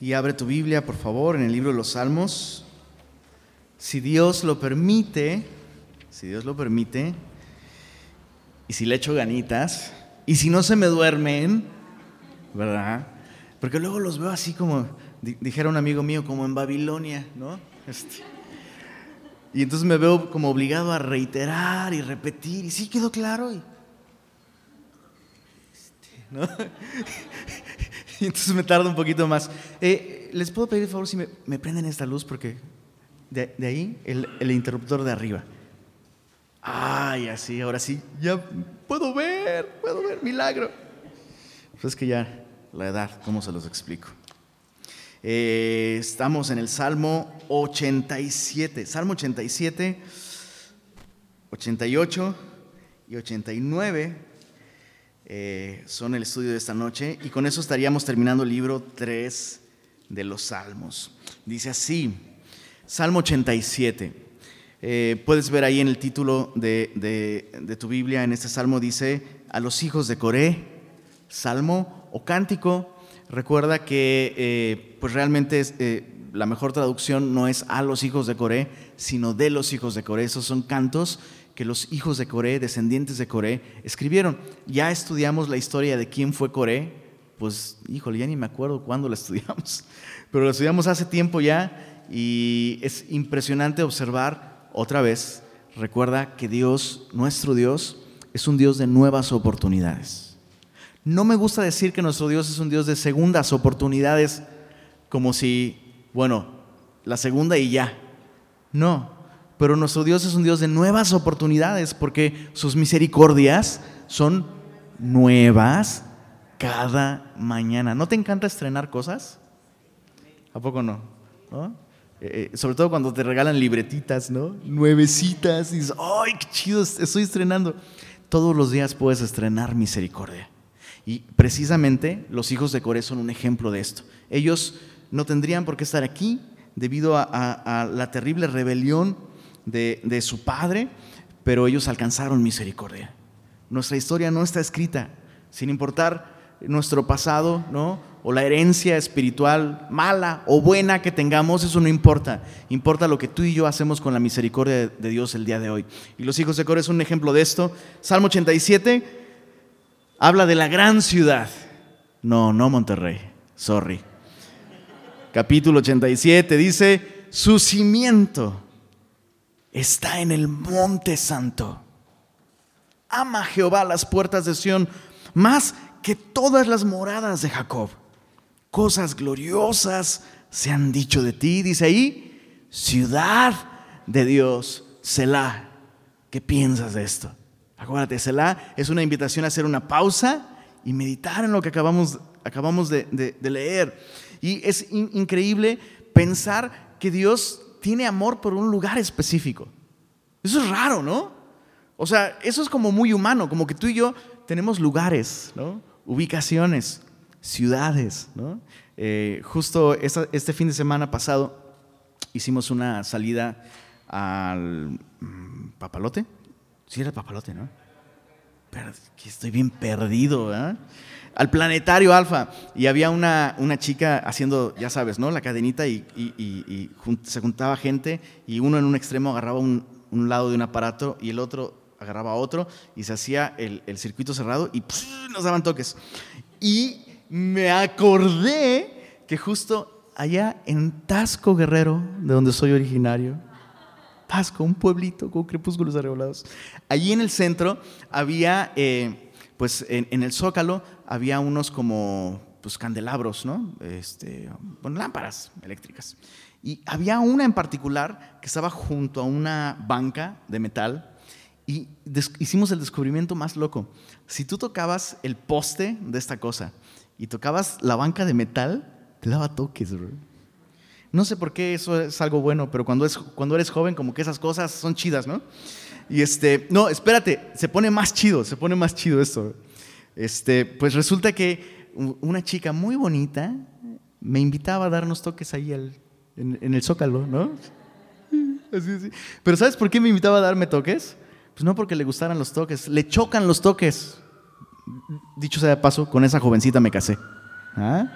y abre tu Biblia, por favor, en el libro de los Salmos. Si Dios lo permite, si Dios lo permite, y si le echo ganitas, y si no se me duermen, ¿verdad? Porque luego los veo así como, dijera un amigo mío, como en Babilonia, ¿no? Este, y entonces me veo como obligado a reiterar y repetir, y sí quedó claro. Y, este, ¿no? Y entonces me tarda un poquito más. Eh, ¿Les puedo pedir, por favor, si me, prenden esta luz? Porque de, ahí el, el, interruptor de arriba. Ay, así, ahora sí, ya puedo ver, puedo ver, milagro. Pues es que ya la edad, ¿cómo se los explico? Eh, estamos en el Salmo 87, Salmo 87, 88 y 89 eh, son el estudio de esta noche y con eso estaríamos terminando el libro 3 de los Salmos. Dice así, Salmo 87. Eh, puedes ver ahí en el título de, tu Biblia, en este salmo dice, a los hijos de Coré, salmo o cántico. Recuerda que eh, pues realmente la mejor traducción no es a los hijos de Coré, sino de los hijos de Coré. Esos son cantos que los hijos de Coré, descendientes de Coré, escribieron. Ya estudiamos la historia de quién fue Coré, pues híjole, ya ni me acuerdo cuándo la estudiamos, pero la estudiamos hace tiempo ya y es impresionante observar otra vez, recuerda que Dios, nuestro Dios, es un Dios de nuevas oportunidades. No me gusta decir que nuestro Dios es un Dios de segundas oportunidades, como si, bueno, la segunda y ya. No, pero nuestro Dios es un Dios de nuevas oportunidades porque sus misericordias son nuevas cada mañana. ¿No te encanta estrenar cosas? ¿A poco no? Eh, eh, sobre todo cuando te regalan libretitas, ¿no? Nuevecitas y dices, ¡ay, qué chido! Estoy estrenando. Todos los días puedes estrenar misericordia. Y precisamente los hijos de Coré son un ejemplo de esto. Ellos no tendrían por qué estar aquí debido a la terrible rebelión de, su padre, pero ellos alcanzaron misericordia. Nuestra historia no está escrita, sin importar nuestro pasado, ¿no? O la herencia espiritual mala o buena que tengamos, eso no importa. Importa lo que tú y yo hacemos con la misericordia de Dios el día de hoy. Y los hijos de Coré son un ejemplo de esto. Salmo 87 habla de la gran ciudad. No, no Monterrey, sorry. Capítulo 87 dice, su cimiento está en el monte santo. Ama Jehová las puertas de Sión más que todas las moradas de Jacob. Cosas gloriosas se han dicho de ti, dice ahí, ciudad de Dios, Selah. ¿Qué piensas de esto? Acuérdate, Selah es una invitación a hacer una pausa y meditar en lo que acabamos, acabamos de, leer. Y es increíble pensar que Dios tiene amor por un lugar específico. Eso es raro, ¿no? O sea, eso es como muy humano, como que tú y yo tenemos lugares, ¿no? Ubicaciones, ciudades, ¿no? Eh, justo este fin de semana pasado hicimos una salida al mm, Papalote. Sí, era Papalote, ¿no? Pero estoy bien perdido, ¿eh? Al planetario Alfa y había una, una chica haciendo, ya sabes, ¿no? La cadenita y, se juntaba gente y uno en un extremo agarraba un, lado de un aparato y el otro agarraba otro y se hacía el, circuito cerrado y nos daban toques. Y me acordé que justo allá en Tasco Guerrero, de donde soy originario, Tasco, un pueblito con crepúsculos arrebolados, allí en el centro había... Eh, pues en, el zócalo había unos como pues, candelabros, ¿no? Este, lámparas eléctricas. Y había una en particular que estaba junto a una banca de metal y hicimos el descubrimiento más loco. Si tú tocabas el poste de esta cosa y tocabas la banca de metal, te daba toques, No sé por qué eso es algo bueno, pero cuando, es, cuando eres joven, como que esas cosas son chidas, ¿no? Y este, no, espérate, se pone más chido, se pone más chido esto. Este, pues resulta que una chica muy bonita me invitaba a darnos toques ahí en, el zócalo, ¿no? Así, así. Pero ¿sabes por qué me invitaba a darme toques? Pues no porque le gustaran los toques, le chocan los toques. Dicho sea de paso, con esa jovencita me casé. ¿Ah?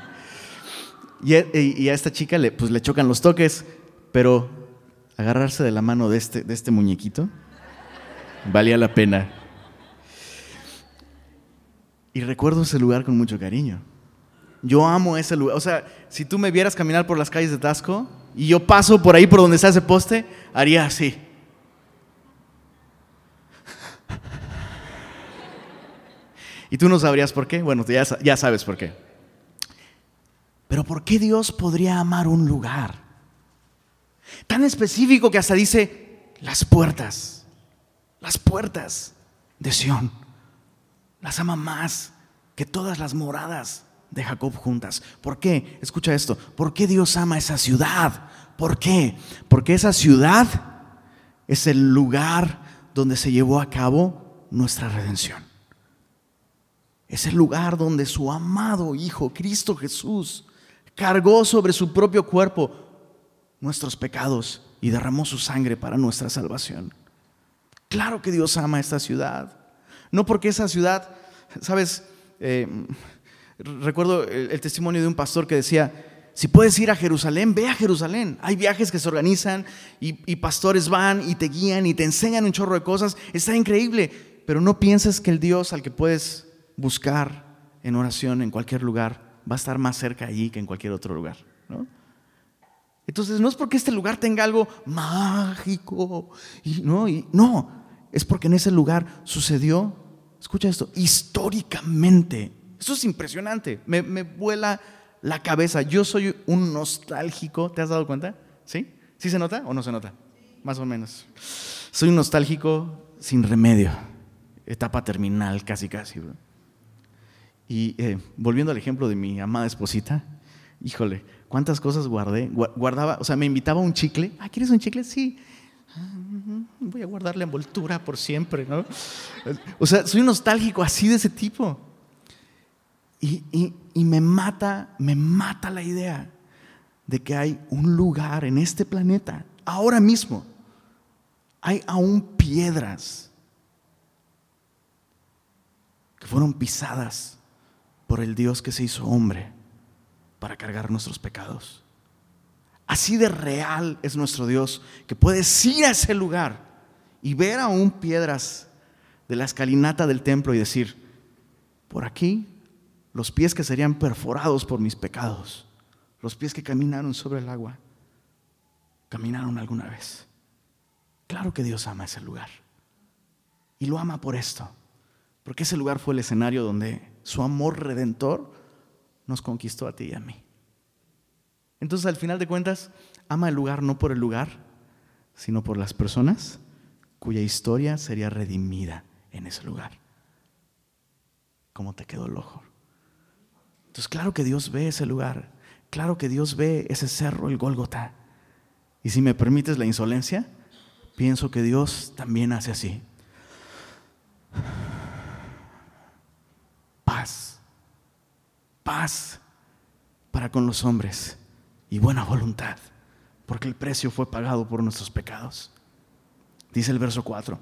Y a, esta chica le, pues, le chocan los toques, pero agarrarse de la mano de este, de este muñequito valía la pena. Y recuerdo ese lugar con mucho cariño. Yo amo ese lugar. O sea, si tú me vieras caminar por las calles de Tasco y yo paso por ahí por donde está ese poste, haría así. Y tú no sabrías por qué. Bueno, ya, ya sabes por qué. Pero ¿por qué Dios podría amar un lugar? Tan específico que hasta dice las puertas, las puertas de Sión. Las ama más que todas las moradas de Jacob juntas. ¿Por qué? Escucha esto. ¿Por qué Dios ama esa ciudad? ¿Por qué? Porque esa ciudad es el lugar donde se llevó a cabo nuestra redención. Es el lugar donde su amado Hijo, Cristo Jesús, cargó sobre su propio cuerpo nuestros pecados y derramó su sangre para nuestra salvación. Claro que Dios ama esta ciudad. No porque esa ciudad, sabes, eh, recuerdo el, testimonio de un pastor que decía, si puedes ir a Jerusalén, ve a Jerusalén. Hay viajes que se organizan y, pastores van y te guían y te enseñan un chorro de cosas. Está increíble, pero no pienses que el Dios al que puedes buscar en oración en cualquier lugar va a estar más cerca allí que en cualquier otro lugar. ¿no? Entonces no es porque este lugar tenga algo mágico, y, ¿no? No, es porque en ese lugar sucedió, escucha esto, históricamente. Eso es impresionante, me, me vuela la cabeza. Yo soy un nostálgico, ¿te has dado cuenta? ¿Sí? ¿Sí se nota o no se nota? Más o menos. Soy un nostálgico sin remedio, etapa terminal casi casi. Bro. Y eh, volviendo al ejemplo de mi amada esposita, híjole, cuántas cosas guardé. Guardaba, o sea, me invitaba a un chicle. Ah, ¿quieres un chicle? Sí. Voy a guardar la envoltura por siempre, ¿no? O sea, soy nostálgico así de ese tipo. Y, y me mata, me mata la idea de que hay un lugar en este planeta, ahora mismo, hay aún piedras que fueron pisadas por el Dios que se hizo hombre para cargar nuestros pecados. Así de real es nuestro Dios que puedes ir a ese lugar y ver aún piedras de la escalinata del templo y decir, por aquí los pies que serían perforados por mis pecados, los pies que caminaron sobre el agua, caminaron alguna vez. Claro que Dios ama ese lugar. Y lo ama por esto, porque ese lugar fue el escenario donde su amor redentor nos conquistó a ti y a mí. Entonces, al final de cuentas, ama el lugar no por el lugar, sino por las personas cuya historia sería redimida en ese lugar. ¿Cómo te quedó el ojo? Entonces, claro que Dios ve ese lugar, claro que Dios ve ese cerro, el Gólgota. Y si me permites la insolencia, pienso que Dios también hace así. paz, paz para con los hombres y buena voluntad, porque el precio fue pagado por nuestros pecados. Dice el verso 4,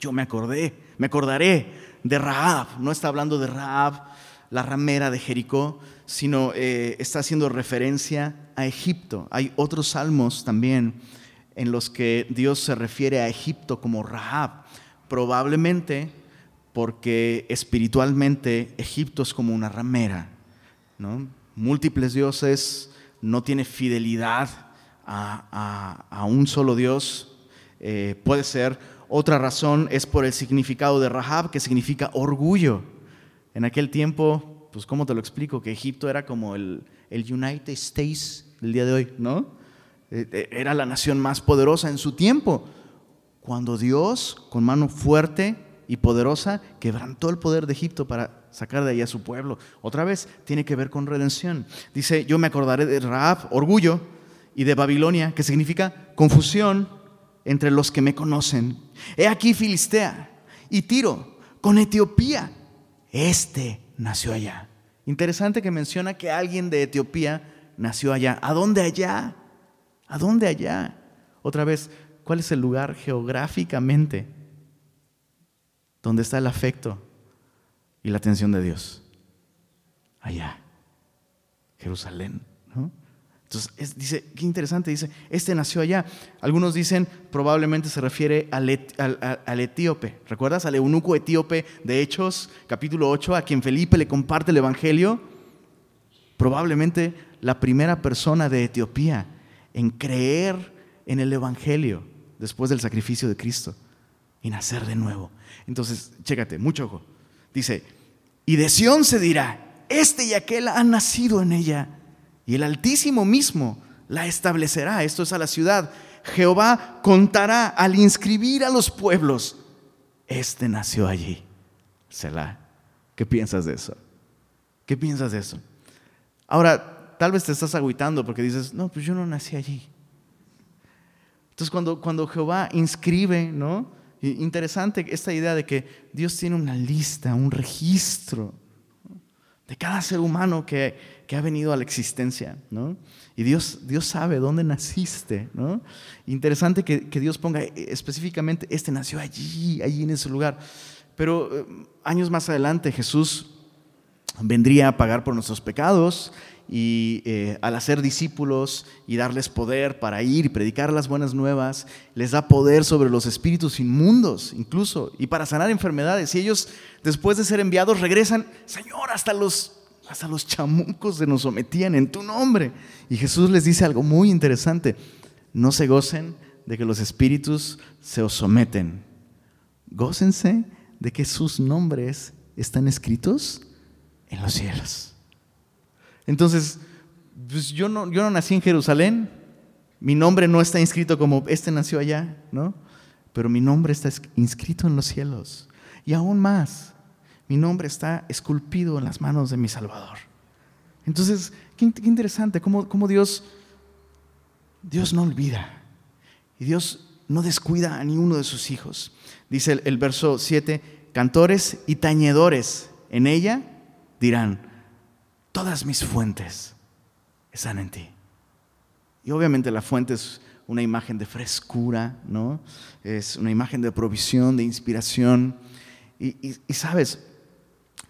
yo me acordé, me acordaré de Raab, no está hablando de Raab, la ramera de Jericó, sino eh, está haciendo referencia a Egipto. Hay otros salmos también en los que Dios se refiere a Egipto como Rahab. Probablemente porque espiritualmente Egipto es como una ramera, ¿no? múltiples dioses, no tiene fidelidad a, un solo Dios, eh, puede ser. Otra razón es por el significado de Rahab, que significa orgullo. En aquel tiempo, pues ¿cómo te lo explico? Que Egipto era como el, el United States del día de hoy, ¿no? Eh, eh, era la nación más poderosa en su tiempo. Cuando Dios, con mano fuerte, y poderosa quebrantó el poder de Egipto para sacar de ahí a su pueblo. Otra vez tiene que ver con redención. Dice, yo me acordaré de Raab, orgullo, y de Babilonia, que significa confusión entre los que me conocen. He aquí Filistea y Tiro con Etiopía. Este nació allá. Interesante que menciona que alguien de Etiopía nació allá. ¿A dónde allá? ¿A dónde allá? Otra vez, ¿cuál es el lugar geográficamente ¿Dónde está el afecto y la atención de Dios? Allá, Jerusalén. Entonces, dice, qué interesante, dice, este nació allá. Algunos dicen, probablemente se refiere al, al, etíope. ¿Recuerdas? Al eunuco etíope de Hechos, capítulo 8, a quien Felipe le comparte el Evangelio. Probablemente la primera persona de Etiopía en creer en el Evangelio después del sacrificio de Cristo y nacer de nuevo. Entonces, chécate, mucho ojo. Dice, y de Sión se dirá, este y aquel han nacido en ella y el Altísimo mismo la establecerá. Esto es a la ciudad. Jehová contará al inscribir a los pueblos. Este nació allí. Selah. ¿Qué piensas de eso? ¿Qué piensas de eso? Ahora, tal vez te estás agüitando porque dices, no, pues yo no nací allí. Entonces, cuando, cuando Jehová inscribe, ¿no? Interesante esta idea de que Dios tiene una lista, un registro de cada ser humano que, que ha venido a la existencia, ¿no? Y Dios, Dios sabe dónde naciste, ¿no? Interesante que, Dios ponga específicamente, este nació allí, allí en ese lugar. Pero eh, años más adelante Jesús vendría a pagar por nuestros pecados y eh, al hacer discípulos y darles poder para ir y predicar las buenas nuevas, les da poder sobre los espíritus inmundos incluso y para sanar enfermedades. Y ellos, después de ser enviados, regresan, Señor, hasta los, hasta los chamucos se nos sometían en tu nombre. Y Jesús les dice algo muy interesante, no se gocen de que los espíritus se os someten, gócense de que sus nombres están escritos en los cielos. Entonces, pues yo, no, yo no nací en Jerusalén, mi nombre no está inscrito como este nació allá, ¿no? Pero mi nombre está inscrito en los cielos. Y aún más, mi nombre está esculpido en las manos de mi Salvador. Entonces, qué, interesante cómo, cómo, Dios, Dios no olvida. Y Dios no descuida a ninguno de sus hijos. Dice el, el verso 7, cantores y tañedores en ella dirán, todas mis fuentes están en ti. Y obviamente la fuente es una imagen de frescura, ¿no? Es una imagen de provisión, de inspiración. Y, sabes,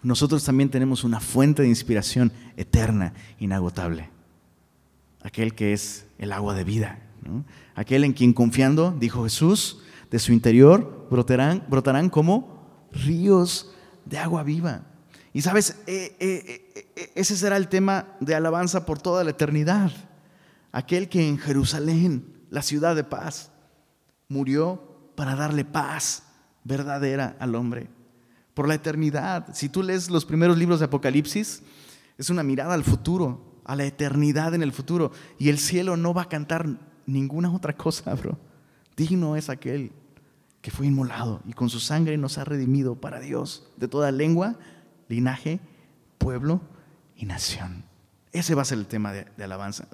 nosotros también tenemos una fuente de inspiración eterna, inagotable. Aquel que es el agua de vida. Aquel en quien confiando, dijo Jesús, de su interior brotarán, brotarán como ríos de agua viva. Y sabes, eh, eh, eh, ese será el tema de alabanza por toda la eternidad. Aquel que en Jerusalén, la ciudad de paz, murió para darle paz verdadera al hombre. Por la eternidad. Si tú lees los primeros libros de Apocalipsis, es una mirada al futuro, a la eternidad en el futuro. Y el cielo no va a cantar ninguna otra cosa, bro. Digno es aquel que fue inmolado y con su sangre nos ha redimido para Dios de toda lengua, linaje, pueblo y nación. Ese va a ser el tema de, alabanza.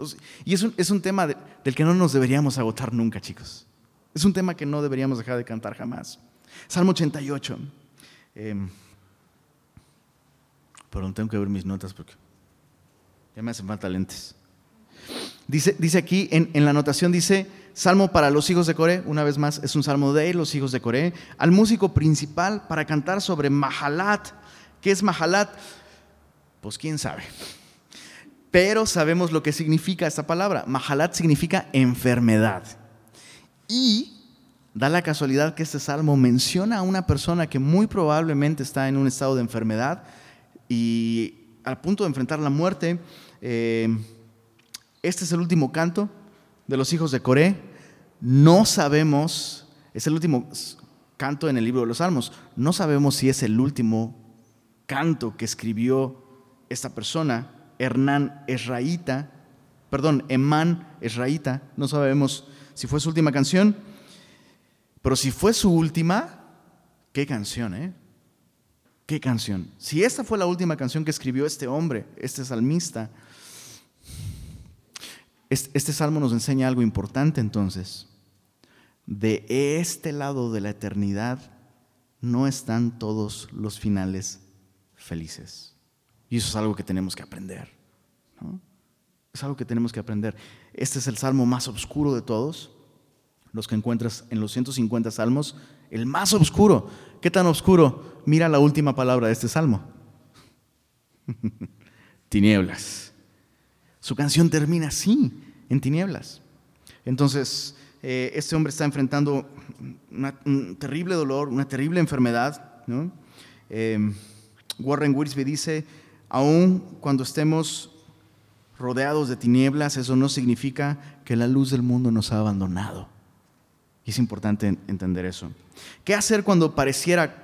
Y es un, es un tema del que no nos deberíamos agotar nunca, chicos. Es un tema que no deberíamos dejar de cantar jamás. Salmo 88. Eh, em, perdón, tengo que ver mis notas porque ya me hacen falta lentes. Dice, dice aquí, en, en, la anotación dice, Salmo para los hijos de Coré, una vez más, es un salmo de los hijos de Coré, al músico principal para cantar sobre Mahalat, ¿Qué es Mahalat? Pues quién sabe. Pero sabemos lo que significa esta palabra. Mahalat significa enfermedad. Y da la casualidad que este salmo menciona a una persona que muy probablemente está en un estado de enfermedad y al punto de enfrentar la muerte. Eh, este es el último canto de los hijos de Coré. No sabemos, es el último canto en el libro de los Salmos. No sabemos si es el último canto que escribió esta persona, Hernán Esraíta, perdón, Emán Esraíta, no sabemos si fue su última canción, pero si fue su última, qué canción, ¿eh? ¿Qué canción? Si esta fue la última canción que escribió este hombre, este salmista, este salmo nos enseña algo importante entonces. De este lado de la eternidad no están todos los finales felices. Y eso es algo que tenemos que aprender. Es algo que tenemos que aprender. Este es el salmo más oscuro de todos, los que encuentras en los 150 salmos, el más oscuro. ¿Qué tan oscuro? Mira la última palabra de este salmo. Tinieblas. Su canción termina así, en tinieblas. Entonces, eh, este hombre está enfrentando un terrible dolor, una terrible enfermedad. Eh, Warren Wiersbe dice, aun cuando estemos rodeados de tinieblas, eso no significa que la luz del mundo nos ha abandonado. Y es importante entender eso. ¿Qué hacer cuando pareciera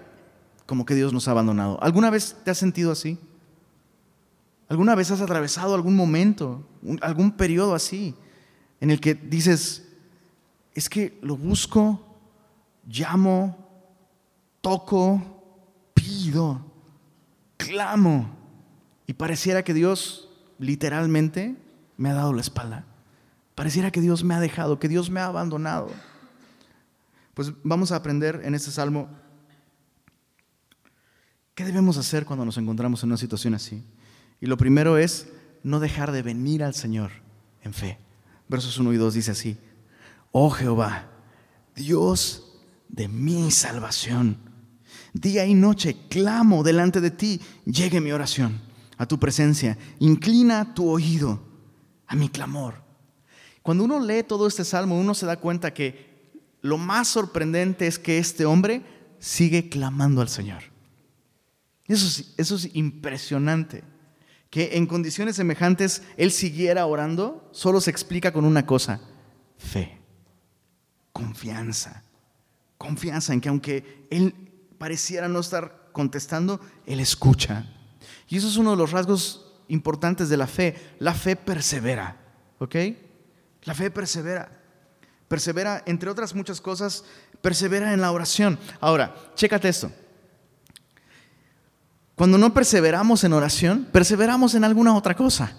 como que Dios nos ha abandonado? ¿Alguna vez te has sentido así? ¿Alguna vez has atravesado algún momento, algún periodo así, en el que dices, es que lo busco, llamo, toco, pido, clamo, y pareciera que Dios literalmente me ha dado la espalda? Pareciera que Dios me ha dejado, que Dios me ha abandonado. Pues vamos a aprender en este salmo qué debemos hacer cuando nos encontramos en una situación así. Y lo primero es no dejar de venir al Señor en fe. Versos 1 y 2 dice así, oh Jehová, Dios de mi salvación, día y noche clamo delante de ti, llegue mi oración a tu presencia, inclina tu oído a mi clamor. Cuando uno lee todo este salmo, uno se da cuenta que lo más sorprendente es que este hombre sigue clamando al Señor. Eso, eso es impresionante. Que en condiciones semejantes él siguiera orando, solo se explica con una cosa, fe, confianza. Confianza en que aunque él pareciera no estar contestando, él escucha. Y eso es uno de los rasgos importantes de la fe. La fe persevera, ¿ok? La fe persevera. Persevera, entre otras muchas cosas, persevera en la oración. Ahora, chécate esto. Cuando no perseveramos en oración, perseveramos en alguna otra cosa.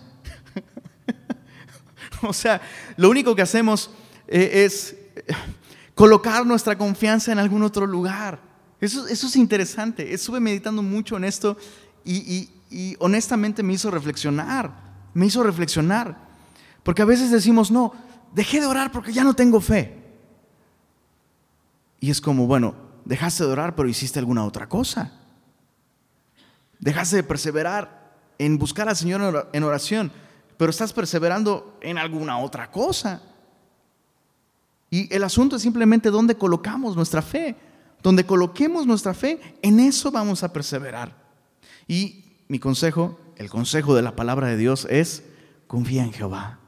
o sea, lo único que hacemos eh, es colocar nuestra confianza en algún otro lugar. Eso, eso es interesante. Estuve meditando mucho en esto y, y honestamente me hizo reflexionar. Me hizo reflexionar. Porque a veces decimos, no, dejé de orar porque ya no tengo fe. Y es como, bueno, dejaste de orar pero hiciste alguna otra cosa. Dejaste de perseverar en buscar al Señor en oración, pero estás perseverando en alguna otra cosa. Y el asunto es simplemente dónde colocamos nuestra fe. Donde coloquemos nuestra fe, en eso vamos a perseverar. Y mi consejo, el consejo de la palabra de Dios es, confía en Jehová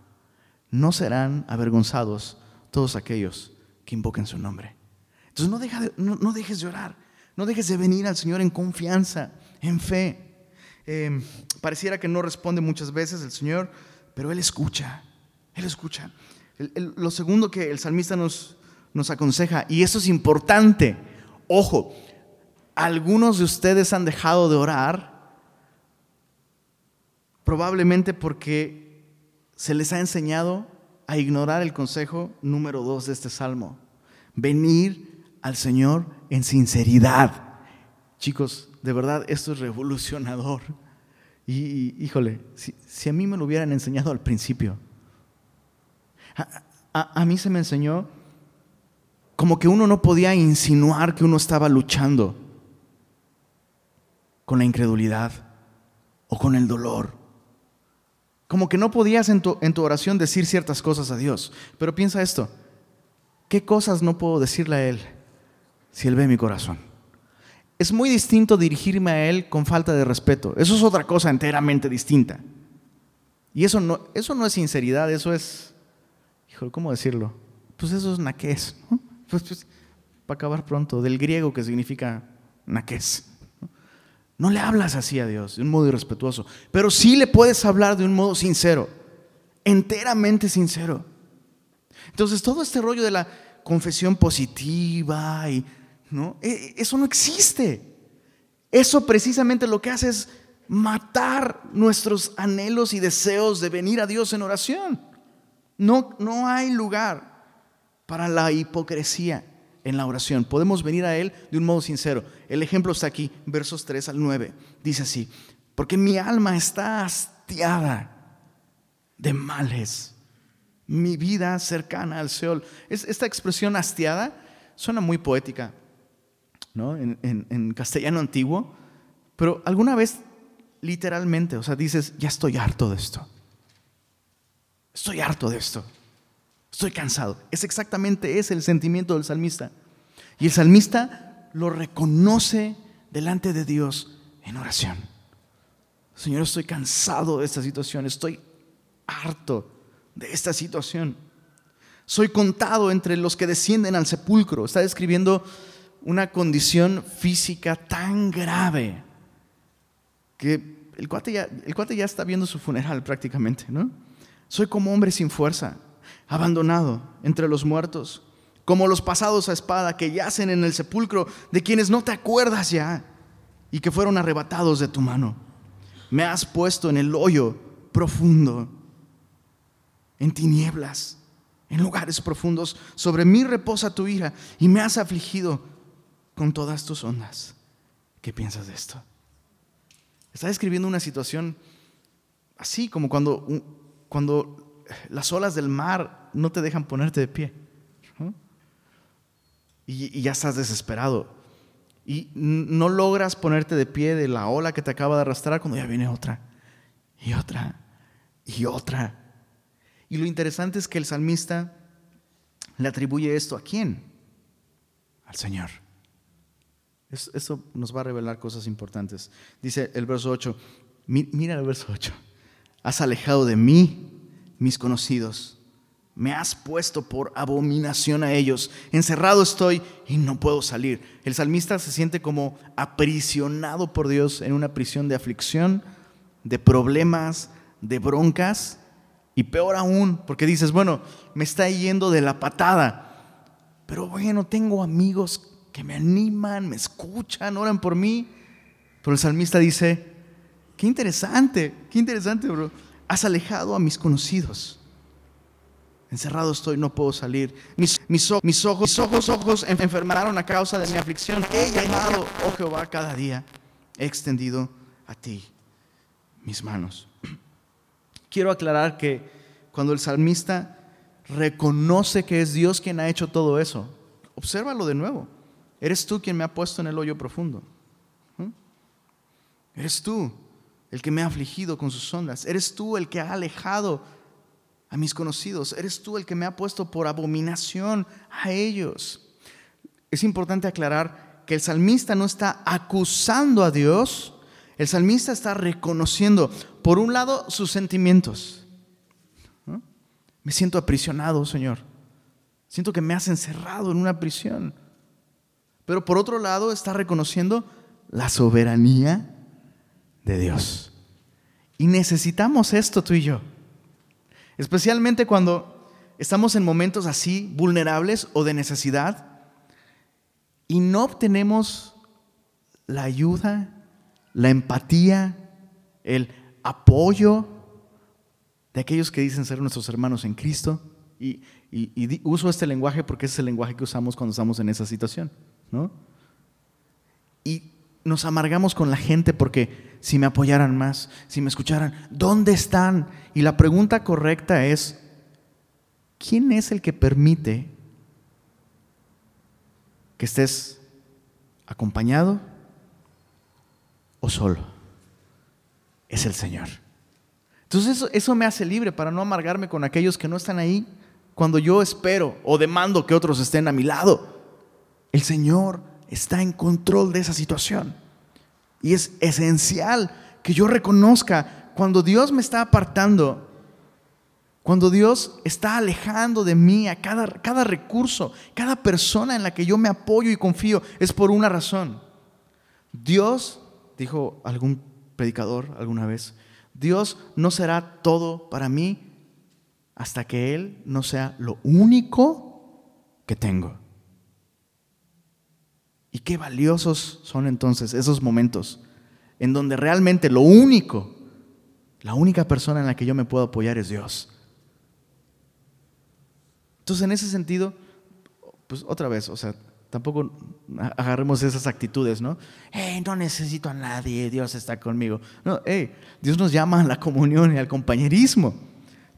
no serán avergonzados todos aquellos que invoquen su nombre. Entonces no, dejes de orar, no dejes de venir al Señor en confianza, en fe. Em, pareciera que no responde muchas veces el Señor, pero Él escucha, Él escucha. lo segundo que el salmista nos, nos aconseja, y eso es importante, ojo, algunos de ustedes han dejado de orar probablemente porque se les ha enseñado a ignorar el consejo número dos de este salmo. Venir al Señor en sinceridad. Chicos, de verdad, esto es revolucionador. Y, híjole, si, a mí me lo hubieran enseñado al principio, a mí se me enseñó como que uno no podía insinuar que uno estaba luchando con la incredulidad o con el dolor como que no podías en tu, oración decir ciertas cosas a Dios. Pero piensa esto, ¿qué cosas no puedo decirle a Él si Él ve mi corazón? Es muy distinto dirigirme a Él con falta de respeto. Eso es otra cosa enteramente distinta. Y eso no, eso no es sinceridad, eso es, hijo, ¿cómo decirlo? Pues eso es naqués, Pues, pues, para acabar pronto, del griego que significa naqués. No le hablas así a Dios de un modo irrespetuoso, pero sí le puedes hablar de un modo sincero, enteramente sincero. Entonces, todo este rollo de la confesión positiva y no, e, e, eso no existe. Eso precisamente lo que hace es matar nuestros anhelos y deseos de venir a Dios en oración. No, no hay lugar para la hipocresía en la oración. Podemos venir a Él de un modo sincero. El ejemplo está aquí, versos 3 al 9. Dice así, porque mi alma está hastiada de males, mi vida cercana al Seol. esta expresión hastiada suena muy poética, ¿no? En, en castellano antiguo, pero alguna vez literalmente, o sea, dices, ya estoy harto de esto. Estoy harto de esto. Estoy cansado. Es exactamente ese el sentimiento del salmista. Y el salmista lo reconoce delante de Dios en oración. Señor, estoy cansado de esta situación. Estoy harto de esta situación. Soy contado entre los que descienden al sepulcro. Está describiendo una condición física tan grave que el cuate ya, el cuate ya está viendo su funeral prácticamente, ¿no? Soy como hombre sin fuerza, abandonado entre los muertos, como los pasados a espada que yacen en el sepulcro, de quienes no te acuerdas ya y que fueron arrebatados de tu mano. Me has puesto en el hoyo profundo, en tinieblas, en lugares profundos. Sobre mí reposa tu ira y me has afligido con todas tus ondas. ¿Qué piensas de esto? Está describiendo una situación así como cuando, cuando las olas del mar no te dejan ponerte de pie. Y, ya estás desesperado. Y no logras ponerte de pie de la ola que te acaba de arrastrar cuando ya viene otra. Y otra. Y otra. Y lo interesante es que el salmista le atribuye esto a quién? Al Señor. Eso nos va a revelar cosas importantes. Dice el verso 8, mira el verso 8, has alejado de mí mis conocidos, me has puesto por abominación a ellos, encerrado estoy y no puedo salir. El salmista se siente como aprisionado por Dios en una prisión de aflicción, de problemas, de broncas y peor aún, porque dices, bueno, me está yendo de la patada, pero bueno, tengo amigos que me animan, me escuchan, oran por mí. Pero el salmista dice, qué interesante, qué interesante, bro. Has alejado a mis conocidos. Encerrado estoy, no puedo salir. Mis, mis, ojos, mis ojos, ojos, enfermaron a causa de mi aflicción. He llamado, oh Jehová, cada día. He extendido a ti mis manos. Quiero aclarar que cuando el salmista reconoce que es Dios quien ha hecho todo eso, obsérvalo de nuevo. Eres tú quien me ha puesto en el hoyo profundo. ¿Mm? Eres tú el que me ha afligido con sus ondas. Eres tú el que ha alejado a mis conocidos. Eres tú el que me ha puesto por abominación a ellos. Es importante aclarar que el salmista no está acusando a Dios. El salmista está reconociendo, por un lado, sus sentimientos. Me siento aprisionado, Señor. Siento que me has encerrado en una prisión. Pero por otro lado está reconociendo la soberanía de Dios. Y necesitamos esto tú y yo. Especialmente cuando estamos en momentos así vulnerables o de necesidad y no obtenemos la ayuda, la empatía, el apoyo de aquellos que dicen ser nuestros hermanos en Cristo. Y, uso este lenguaje porque es el lenguaje que usamos cuando estamos en esa situación. ¿no? Y nos amargamos con la gente porque si me apoyaran más, si me escucharan, ¿dónde están? Y la pregunta correcta es, ¿quién es el que permite que estés acompañado o solo? Es el Señor. Entonces eso, eso, me hace libre para no amargarme con aquellos que no están ahí cuando yo espero o demando que otros estén a mi lado. El Señor está en control de esa situación. Y es esencial que yo reconozca cuando Dios me está apartando, cuando Dios está alejando de mí a cada, cada recurso, cada persona en la que yo me apoyo y confío, es por una razón. Dios, dijo algún predicador alguna vez, Dios no será todo para mí hasta que Él no sea lo único que tengo. Y qué valiosos son entonces esos momentos en donde realmente lo único, la única persona en la que yo me puedo apoyar es Dios. Entonces, en ese sentido, pues otra vez, o sea, tampoco agarremos esas actitudes, ¿no? Hey, no necesito a nadie, Dios está conmigo. No, hey, Dios nos llama a la comunión y al compañerismo.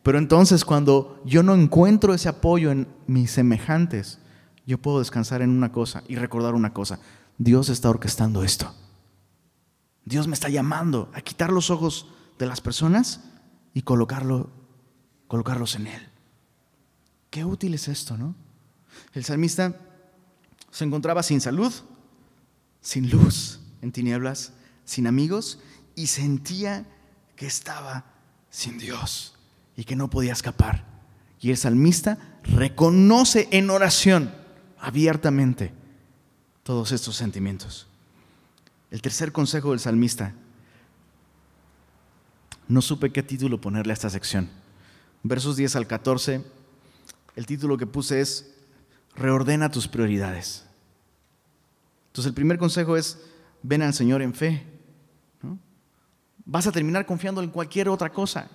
Pero entonces cuando yo no encuentro ese apoyo en mis semejantes, yo puedo descansar en una cosa y recordar una cosa. Dios está orquestando esto. Dios me está llamando a quitar los ojos de las personas y colocarlo, colocarlos en Él. Qué útil es esto, ¿no? El salmista se encontraba sin salud, sin luz, en tinieblas, sin amigos y sentía que estaba sin Dios y que no podía escapar. Y el salmista reconoce en oración abiertamente todos estos sentimientos. El tercer consejo del salmista. No supe qué título ponerle a esta sección. Versos 10 al 14, el título que puse es Reordena tus prioridades. Entonces el primer consejo es, ven al Señor en fe. Vas a terminar confiando en cualquier otra cosa.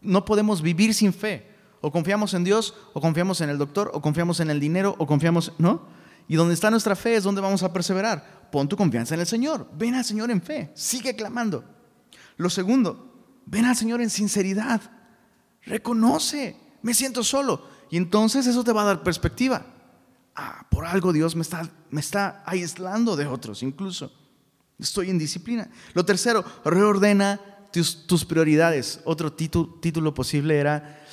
No podemos vivir sin fe. O confiamos en Dios, o confiamos en el doctor, o confiamos en el dinero, o confiamos, ¿no? Y donde está nuestra fe es donde vamos a perseverar. Pon tu confianza en el Señor. Ven al Señor en fe. Sigue clamando. Lo segundo, ven al Señor en sinceridad. Reconoce, me siento solo. Y entonces eso te va a dar perspectiva. Ah, por algo Dios me está, me está aislando de otros incluso. Estoy en disciplina. Lo tercero, reordena tus, prioridades. Otro título posible era,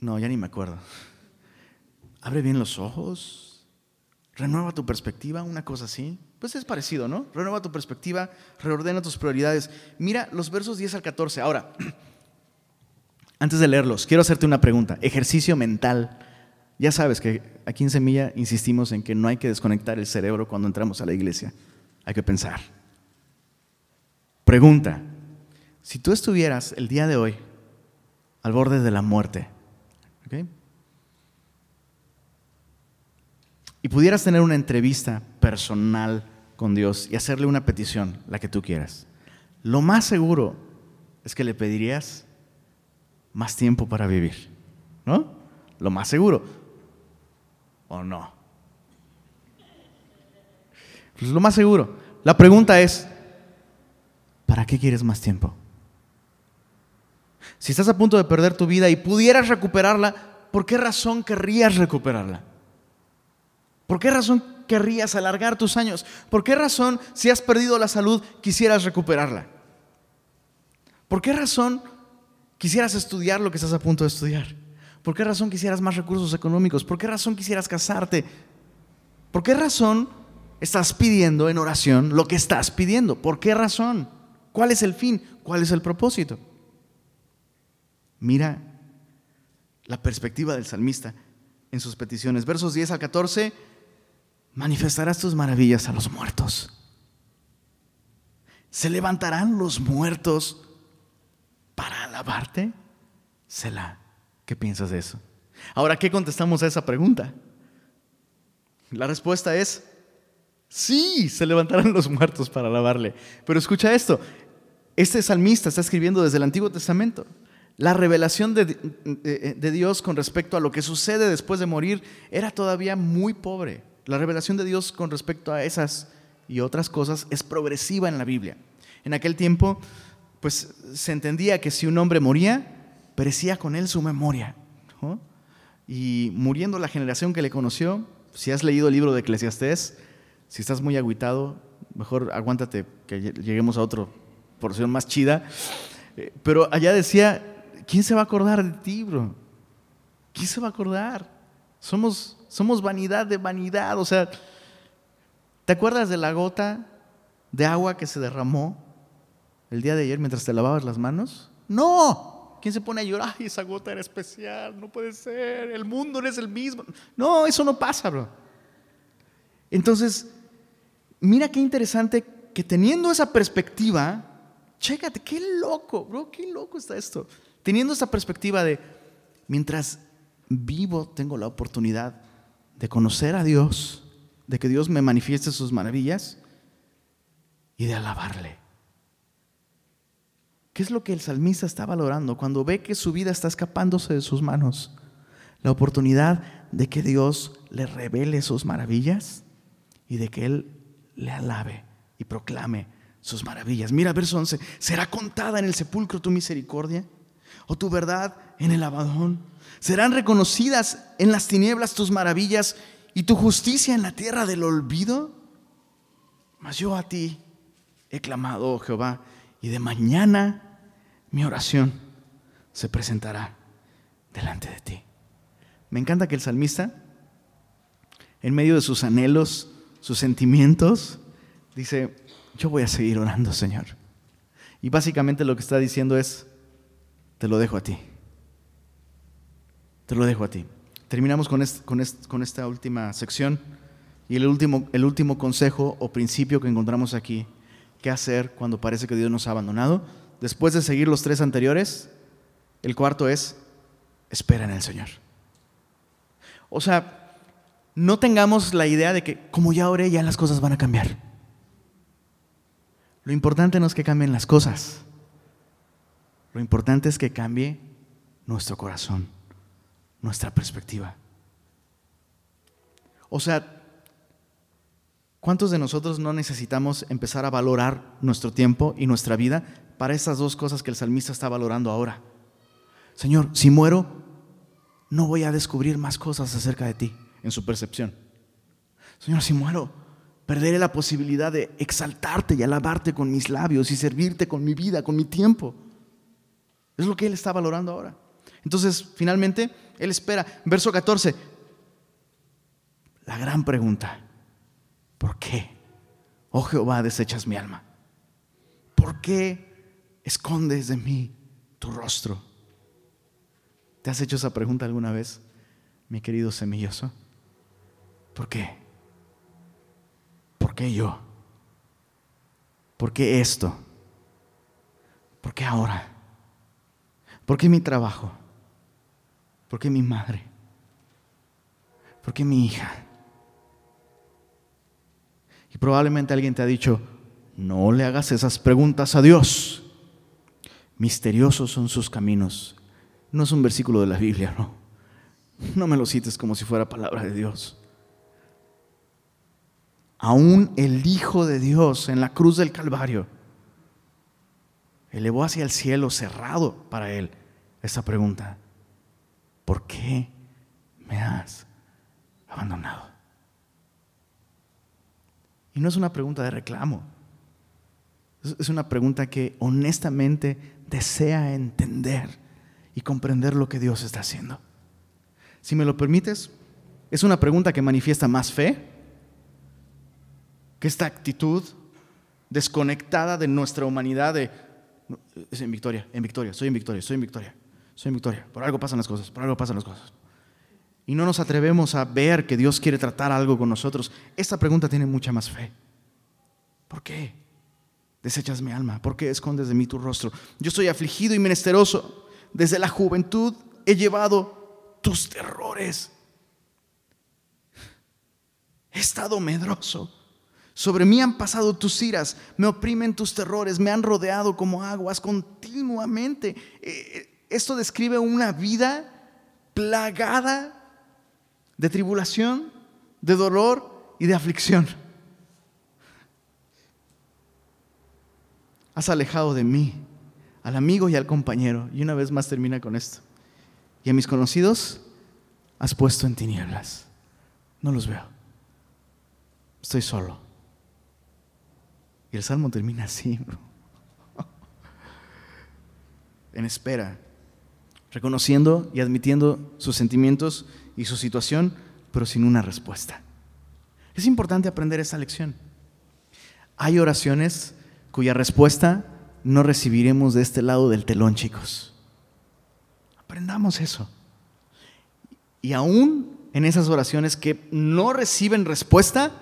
no, ya ni me acuerdo. Abre bien los ojos, renueva tu perspectiva, una cosa así. Pues es parecido, ¿no? Renueva tu perspectiva, reordena tus prioridades. Mira los versos 10 al 14. Ahora, antes de leerlos, quiero hacerte una pregunta. Ejercicio mental. Ya sabes que aquí en Semilla insistimos en que no hay que desconectar el cerebro cuando entramos a la iglesia. Hay que pensar. Pregunta. Si tú estuvieras el día de hoy al borde de la muerte, ¿okay? y pudieras tener una entrevista personal con Dios y hacerle una petición, la que tú quieras, lo más seguro es que le pedirías más tiempo para vivir, ¿no? Lo más seguro. ¿O no? Pues lo más seguro. La pregunta es, ¿para qué quieres más tiempo? Si estás a punto de perder tu vida y pudieras recuperarla, ¿por qué razón querrías recuperarla? ¿Por qué razón querrías alargar tus años? ¿Por qué razón, si has perdido la salud, quisieras recuperarla? ¿Por qué razón quisieras estudiar lo que estás a punto de estudiar? ¿Por qué razón quisieras más recursos económicos? ¿Por qué razón quisieras casarte? ¿Por qué razón estás pidiendo en oración lo que estás pidiendo? ¿Por qué razón? ¿Cuál es el fin? ¿Cuál es el propósito? Mira la perspectiva del salmista en sus peticiones. Versos 10 al 14 manifestarás tus maravillas a los muertos. ¿Se levantarán los muertos para alabarte? Selah. ¿Qué piensas de eso? Ahora, ¿qué contestamos a esa pregunta? La respuesta es, sí, se levantarán los muertos para alabarle. Pero escucha esto, este salmista está escribiendo desde el Antiguo Testamento. La revelación de, Dios con respecto a lo que sucede después de morir era todavía muy pobre. La revelación de Dios con respecto a esas y otras cosas es progresiva en la Biblia. En aquel tiempo, pues se entendía que si un hombre moría, perecía con él su memoria. Y muriendo la generación que le conoció, si has leído el libro de Eclesiastés, si estás muy agüitado, mejor aguántate que lleguemos a otra porción más chida. Eh, pero allá decía, ¿quién se va a acordar de ti, bro? ¿Quién se va a acordar? Somos somos vanidad de vanidad. O sea, ¿te acuerdas de la gota de agua que se derramó el día de ayer mientras te lavabas las manos? No. ¿Quién se pone a llorar? Ay, esa gota era especial, no puede ser, el mundo no es el mismo. No, eso no pasa, bro. Entonces, mira qué interesante que teniendo esa perspectiva, chécate, qué loco, bro, qué loco está esto. Teniendo esa perspectiva de, mientras vivo, tengo la oportunidad de conocer a Dios, de que Dios me manifieste sus maravillas y de alabarle. ¿Qué es lo que el salmista está valorando cuando ve que su vida está escapándose de sus manos? La oportunidad de que Dios le revele sus maravillas y de que Él le alabe y proclame sus maravillas. Mira verso 11, ¿será contada en el sepulcro tu misericordia o tu verdad en el abadón? Serán reconocidas en las tinieblas tus maravillas y tu justicia en la tierra del olvido. Mas yo a ti he clamado, oh Jehová, y de mañana mi oración se presentará delante de ti. Me encanta que el salmista, en medio de sus anhelos, sus sentimientos, dice, yo voy a seguir orando, Señor. Y básicamente lo que está diciendo es, te lo dejo a ti. Te lo dejo a ti. Terminamos con, con, esta última sección y el último, el último consejo o principio que encontramos aquí. ¿Qué hacer cuando parece que Dios nos ha abandonado? Después de seguir los tres anteriores, el cuarto es, espera en el Señor. O sea, no tengamos la idea de que como ya oré, ya las cosas van a cambiar. Lo importante no es que cambien las cosas. Lo importante es que cambie nuestro corazón, nuestra perspectiva. O sea, ¿cuántos de nosotros no necesitamos empezar a valorar nuestro tiempo y nuestra vida para esas dos cosas que el salmista está valorando ahora? Señor, si muero, no voy a descubrir más cosas acerca de ti en su percepción. Señor, si muero, perderé la posibilidad de exaltarte y alabarte con mis labios y servirte con mi vida, con mi tiempo. Es lo que él está valorando ahora. Entonces, finalmente, él espera. Verso 14, la gran pregunta, ¿por qué? Oh Jehová, desechas mi alma. ¿Por qué escondes de mí tu rostro? ¿Te has hecho esa pregunta alguna vez, mi querido semilloso? ¿Por qué? ¿Por qué yo? ¿Por qué esto? ¿Por qué ahora? ¿Por qué mi trabajo? ¿Por qué mi madre? ¿Por qué mi hija? Y probablemente alguien te ha dicho, no le hagas esas preguntas a Dios. Misteriosos son sus caminos no es un versículo de la Biblia, no. No me lo cites como si fuera palabra de Dios. Aún el Hijo de Dios en la cruz del Calvario elevó hacia el cielo cerrado para él esa pregunta. ¿Por qué me has abandonado? Y no es una pregunta de reclamo. Es una pregunta que honestamente desea entender y comprender lo que Dios está haciendo. Si me lo permites, es una pregunta que manifiesta más fe que esta actitud desconectada de nuestra humanidad de es en victoria, en victoria, soy en victoria, soy en victoria, soy en victoria. Por algo pasan las cosas, por algo pasan las cosas. Y no nos atrevemos a ver que Dios quiere tratar algo con nosotros. Esta pregunta tiene mucha más fe. ¿Por qué? Desechas mi alma. ¿Por qué escondes de mí tu rostro? Yo estoy afligido y menesteroso. Desde la juventud he llevado tus terrores. He estado medroso. Sobre mí han pasado tus iras, me oprimen tus terrores, me han rodeado como aguas continuamente. Eh, eh, esto describe una vida plagada de tribulación, de dolor y de aflicción. Has alejado de mí al amigo y al compañero. Y una vez más termina con esto. Y a mis conocidos has puesto en tinieblas. No los veo. Estoy solo. El salmo termina así, en espera, reconociendo y admitiendo sus sentimientos y su situación, pero sin una respuesta. Es importante aprender esa lección. Hay oraciones cuya respuesta no recibiremos de este lado del telón, chicos. Aprendamos eso. Y aún en esas oraciones que no reciben respuesta,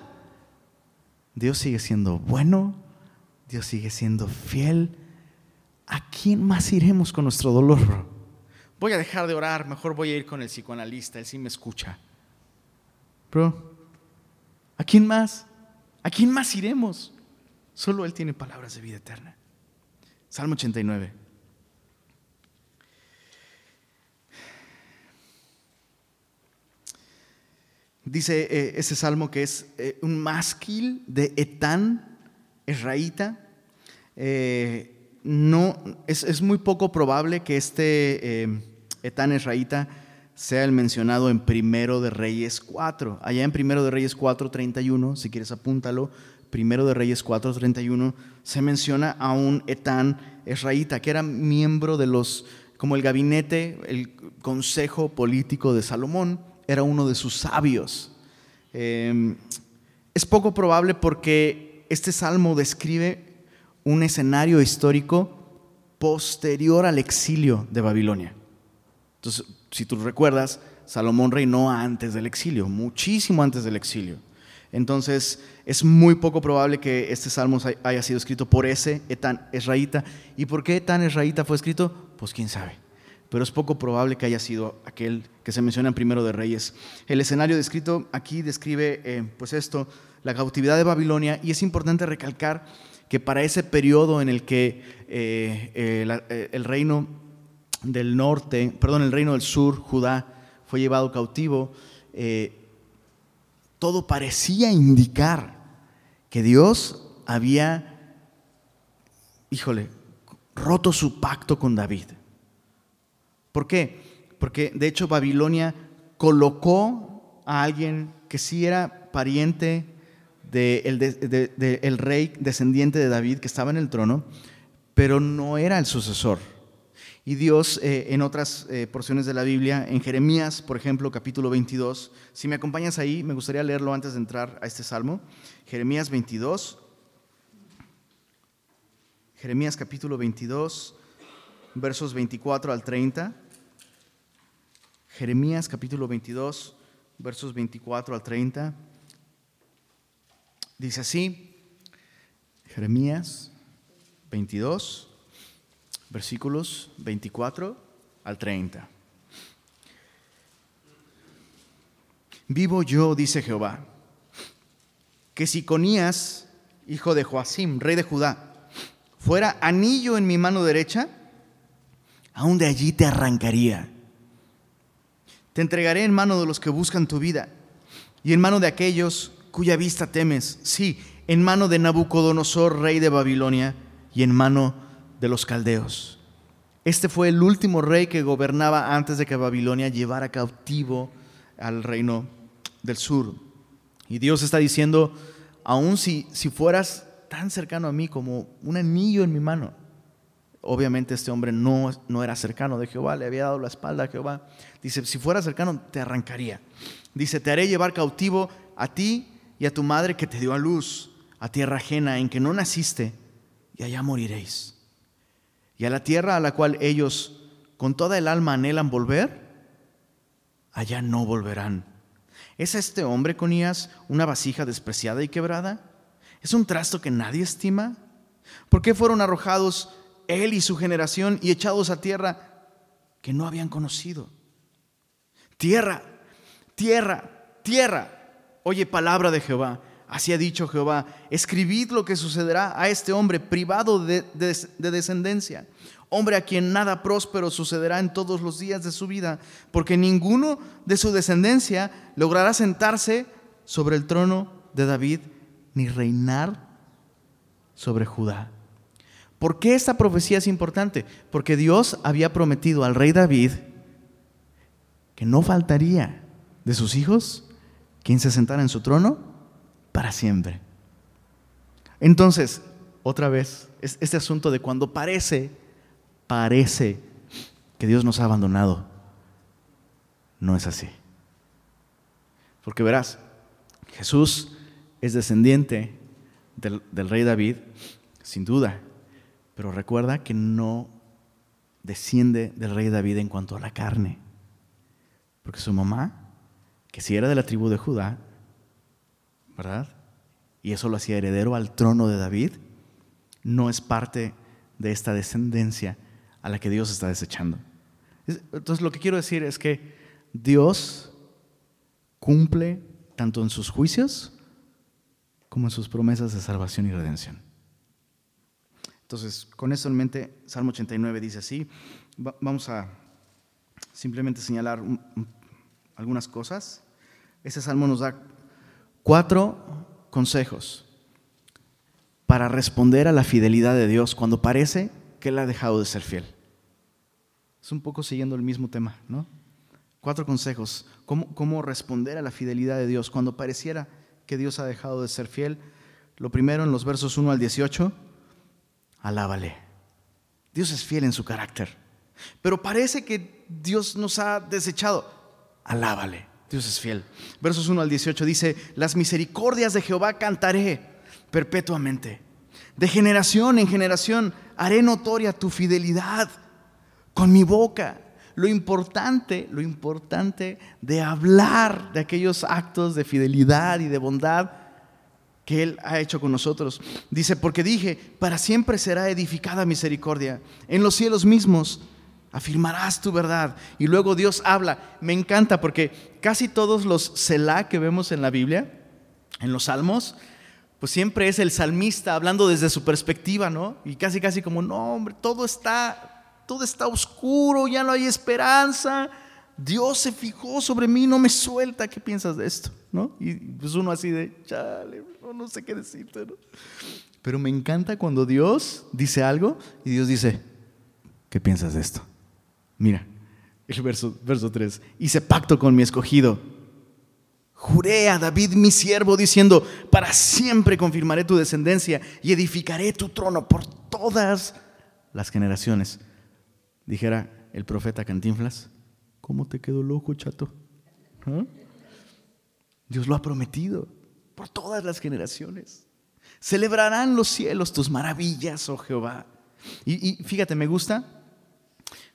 Dios sigue siendo bueno, Dios sigue siendo fiel. ¿A quién más iremos con nuestro dolor? Voy a dejar de orar, mejor voy a ir con el psicoanalista, él sí me escucha. Bro, ¿a quién más? ¿A quién más iremos? Solo Él tiene palabras de vida eterna. Salmo 89. Dice eh, ese salmo que es eh, un másquil de Etán, Esraíta. Eh, no, es, muy poco probable que este Etán Esraíta sea el mencionado en Primero de Reyes 4. Allá en Primero de Reyes 4, 31, si quieres apúntalo, Primero de Reyes 4:31, se menciona a un Etán Esraíta, que era miembro de los como el gabinete, el consejo político de Salomón, era uno de sus sabios. Em, es poco probable porque este salmo describe un escenario histórico posterior al exilio de Babilonia. Entonces, si tú recuerdas, Salomón reinó antes del exilio, muchísimo antes del exilio. Entonces, es muy poco probable que este salmo haya sido escrito por ese Etán Esraíta. ¿Y por qué Etán Esraíta fue escrito? Pues quién sabe. Pero es poco probable que haya sido aquel que se menciona en Primero de Reyes. El escenario descrito aquí describe, eh, pues esto, la cautividad de Babilonia, y es importante recalcar que para ese periodo en el que eh, eh, el reino del norte, perdón, el reino del sur, Judá, fue llevado cautivo, todo parecía indicar que Dios había, híjole, roto su pacto con David. ¿Por qué? Porque de hecho Babilonia colocó a alguien que sí era pariente del de el rey descendiente de David que estaba en el trono, pero no era el sucesor. Y Dios eh, en otras eh, porciones de la Biblia, en Jeremías, por ejemplo, capítulo 22, si me acompañas ahí, me gustaría leerlo antes de entrar a este salmo. Jeremías 22, Jeremías capítulo 22, versos 24 al 30. Jeremías capítulo 22, versos 24 al 30. Dice así, Jeremías 22, versículos 24 al 30. Vivo yo, dice Jehová, que si Conías, hijo de Joacim, rey de Judá, fuera anillo en mi mano derecha, aún de allí te arrancaría. Te entregaré en mano de los que buscan tu vida y en mano de aquellos cuya vista temes, sí, en mano de Nabucodonosor, rey de Babilonia, y en mano de los caldeos. Este fue el último rey que gobernaba antes de que Babilonia llevara cautivo al reino del sur. Y Dios está diciendo, aun si, si fueras tan cercano a mí como un anillo en mi mano, obviamente este hombre no, no era cercano de Jehová, le había dado la espalda a Jehová. Dice, si fuera cercano, te arrancaría. Dice, te haré llevar cautivo a ti y a tu madre que te dio a luz, a tierra ajena en que no naciste, y allá moriréis y a la tierra a la cual ellos con toda el alma anhelan volver, allá no volverán. ¿Es este hombre, Conías, una vasija despreciada y quebrada? ¿Es un trasto que nadie estima? ¿Por qué fueron arrojados él y su generación y echados a tierra que no habían conocido? Tierra, tierra, tierra. Oye palabra de Jehová. Así ha dicho Jehová, escribid lo que sucederá a este hombre privado de, descendencia, hombre a quien nada próspero sucederá en todos los días de su vida, porque ninguno de su descendencia logrará sentarse sobre el trono de David ni reinar sobre Judá. ¿Por qué esta profecía es importante? Porque Dios había prometido al rey David que no faltaría de sus hijos quien se sentara en su trono para siempre. Entonces, otra vez, este asunto de cuando parece, parece que Dios nos ha abandonado, no es así. Porque verás, Jesús es descendiente del, del, rey David, sin duda, pero recuerda que no desciende del rey David en cuanto a la carne, porque su mamá, que si era de la tribu de Judá, ¿verdad? Y eso lo hacía heredero al trono de David. No es parte de esta descendencia a la que Dios está desechando. Entonces lo que quiero decir es que Dios cumple tanto en sus juicios como en sus promesas de salvación y redención. Entonces, con eso en mente, Salmo 89 dice así, vamos a simplemente señalar algunas cosas. Ese salmo nos da Cuatro consejos para responder a la fidelidad de Dios cuando parece que Él ha dejado de ser fiel. Es un poco siguiendo el mismo tema, ¿no? Cuatro consejos. ¿Cómo, ¿Cómo, responder a la fidelidad de Dios cuando pareciera que Dios ha dejado de ser fiel? Lo primero en los versos 1 al 18, alábale. Dios es fiel en su carácter. Pero parece que Dios nos ha desechado. Alábale, Dios es fiel. Versos 1 al 18 dice, las misericordias de Jehová cantaré perpetuamente. De generación en generación haré notoria tu fidelidad con mi boca. Lo importante, lo importante de hablar de aquellos actos de fidelidad y de bondad que Él ha hecho con nosotros. Dice, porque dije, para siempre será edificada misericordia. En los cielos mismos afirmarás tu verdad. Y luego Dios habla. Me encanta porque casi todos los Selah que vemos en la Biblia, en los salmos, pues siempre es el salmista hablando desde su perspectiva, ¿no? Y casi, casi como, no, hombre, todo está, todo está oscuro, ya no hay esperanza. Dios se fijó sobre mí, no me suelta. ¿Qué piensas de esto? ¿No? Y pues uno así de, chale, no, sé qué decirte, ¿no? Pero me encanta cuando Dios dice algo y Dios dice, ¿qué piensas de esto? Mira, el verso, verso 3, hice pacto con mi escogido. Juré a David mi siervo diciendo, para siempre confirmaré tu descendencia y edificaré tu trono por todas las generaciones. Dijera el profeta Cantinflas, ¿cómo te quedó loco, chato? ¿Ah? Dios lo ha prometido por todas las generaciones. Celebrarán los cielos tus maravillas, oh Jehová. Y, fíjate, me gusta,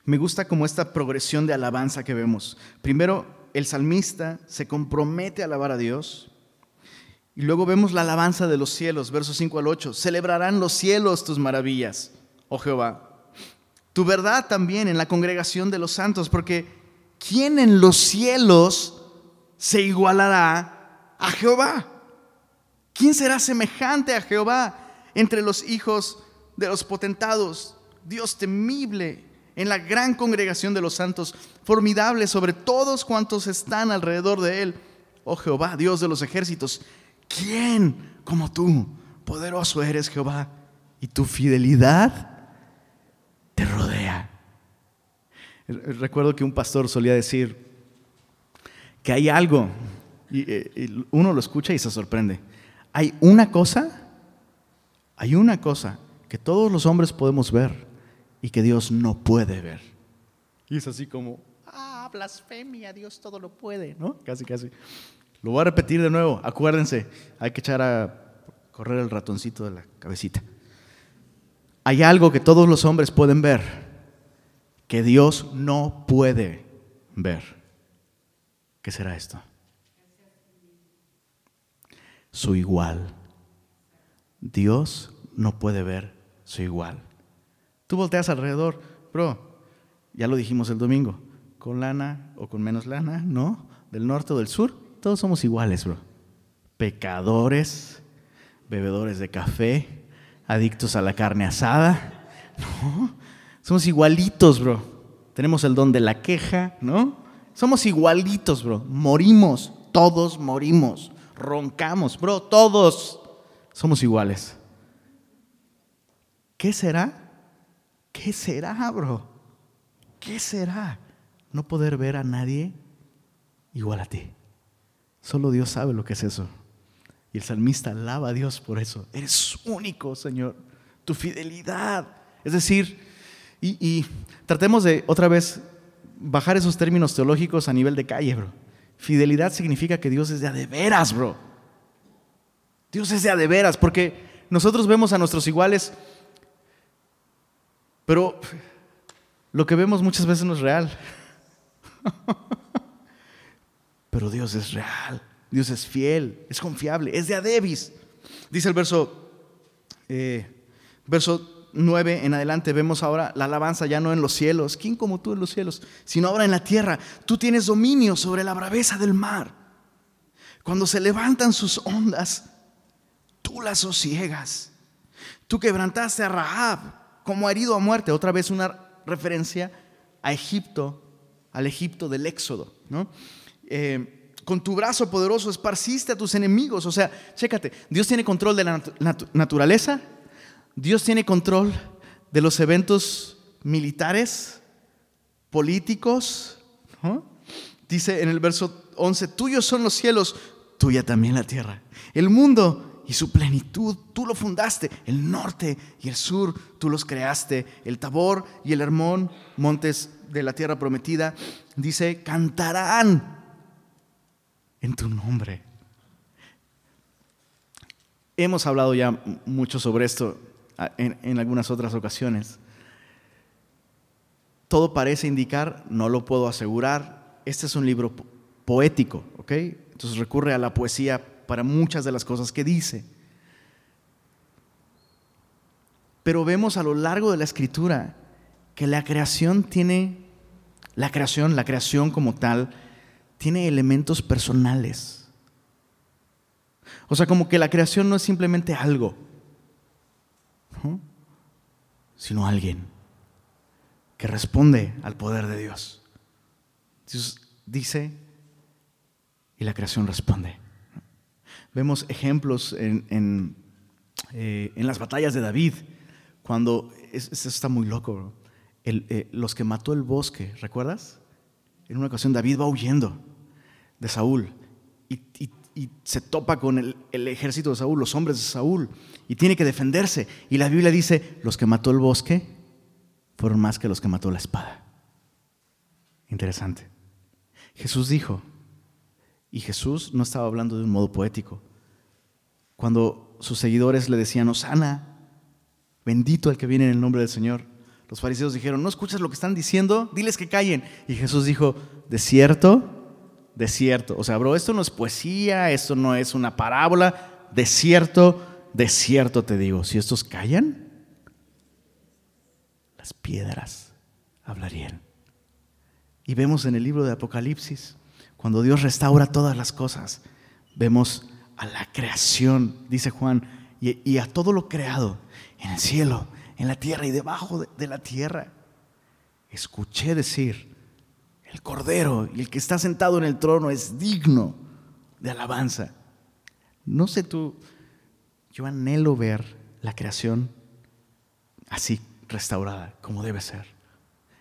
me gusta como esta progresión de alabanza que vemos. Primero, el salmista se compromete a alabar a Dios. Y luego vemos la alabanza de los cielos, versos 5 al 8. Celebrarán los cielos tus maravillas, oh Jehová. Tu verdad también en la congregación de los santos, porque ¿quién en los cielos se igualará a Jehová? ¿Quién será semejante a Jehová entre los hijos de los potentados? Dios temible en la gran congregación de los santos, formidable sobre todos cuantos están alrededor de él. Oh Jehová, Dios de los ejércitos, ¿quién como tú? Poderoso eres Jehová, y tu fidelidad te rodea. Recuerdo que un pastor solía decir que hay algo, y eh, uno lo escucha y se sorprende hay una cosa, hay una cosa que todos los hombres podemos ver y que Dios no puede ver. Y es así como, ah, blasfemia, Dios todo lo puede, ¿no? Casi, casi. Lo voy a repetir de nuevo, acuérdense, hay que echar a correr el ratoncito de la cabecita. Hay algo que todos los hombres pueden ver que Dios no puede ver. ¿Qué será esto? su igual. Dios no puede ver su igual. Tú volteas alrededor, bro, ya lo dijimos el domingo, con lana o con menos lana, ¿no? Del norte o del sur, todos somos iguales, bro. Pecadores, bebedores de café, adictos a la carne asada, ¿no? Somos igualitos, bro. Tenemos el don de la queja, ¿no? Somos igualitos, bro. Morimos, todos morimos roncamos, bro, todos somos iguales. ¿Qué será? ¿Qué será, bro? ¿Qué será? No poder ver a nadie igual a ti. Solo Dios sabe lo que es eso. Y el salmista alaba a Dios por eso. Eres único, Señor. Tu fidelidad. Es decir, y, y, tratemos de otra vez bajar esos términos teológicos a nivel de calle, bro. Fidelidad significa que Dios es de a de veras, bro. Dios es de a de veras, porque nosotros vemos a nuestros iguales, pero lo que vemos muchas veces no es real. Pero Dios es real, Dios es fiel, es confiable, es de adebis. Dice el verso, eh, verso 9 en adelante vemos ahora la alabanza ya no en los cielos, ¿quién como tú en los cielos? Sino ahora en la tierra. Tú tienes dominio sobre la braveza del mar. Cuando se levantan sus ondas, tú las sosiegas. Tú quebrantaste a Rahab como herido a muerte. Otra vez una referencia a Egipto, al Egipto del Éxodo. ¿no? Eh, con tu brazo poderoso esparciste a tus enemigos. O sea, chécate, Dios tiene control de la naturaleza, Dios tiene control de los eventos militares, políticos. Dice en el verso 11, tuyos son los cielos, tuya también la tierra. El mundo y su plenitud, tú lo fundaste. El norte y el sur, tú los creaste. El Tabor y el Hermón, montes de la tierra prometida, dice, cantarán en tu nombre. Hemos hablado ya mucho sobre esto en, algunas otras ocasiones. Todo parece indicar, no lo puedo asegurar, este es un libro poético, ¿ok? Entonces recurre a la poesía para muchas de las cosas que dice. Pero vemos a lo largo de la escritura que la creación tiene, la creación, la creación como tal, tiene elementos personales. O sea, como que la creación no es simplemente algo, sino alguien que responde al poder de Dios. Dios dice y la creación responde. Vemos ejemplos en, eh, las batallas de David, cuando, eso está muy loco, eh, los que mató el bosque, ¿recuerdas? En una ocasión David va huyendo de Saúl y, se topa con el, el, ejército de Saúl, los hombres de Saúl, y tiene que defenderse. Y la Biblia dice, los que mató el bosque fueron más que los que mató la espada. Interesante. Jesús dijo, y Jesús no estaba hablando de un modo poético. Cuando sus seguidores le decían, Osana, bendito el que viene en el nombre del Señor, los fariseos dijeron, ¿no escuchas lo que están diciendo? Diles que callen. Y Jesús dijo, de cierto, de cierto. O sea, bro, esto no es poesía, esto no es una parábola. De cierto, de cierto te digo, si estos callan, las piedras hablarían. Y vemos en el libro de Apocalipsis cuando Dios restaura todas las cosas, vemos a la creación, dice Juan, y, a todo lo creado en el cielo, en la tierra y debajo de, la tierra. Escuché decir, el Cordero y el que está sentado en el trono es digno de alabanza. No sé tú, yo anhelo ver la creación así restaurada, como debe ser.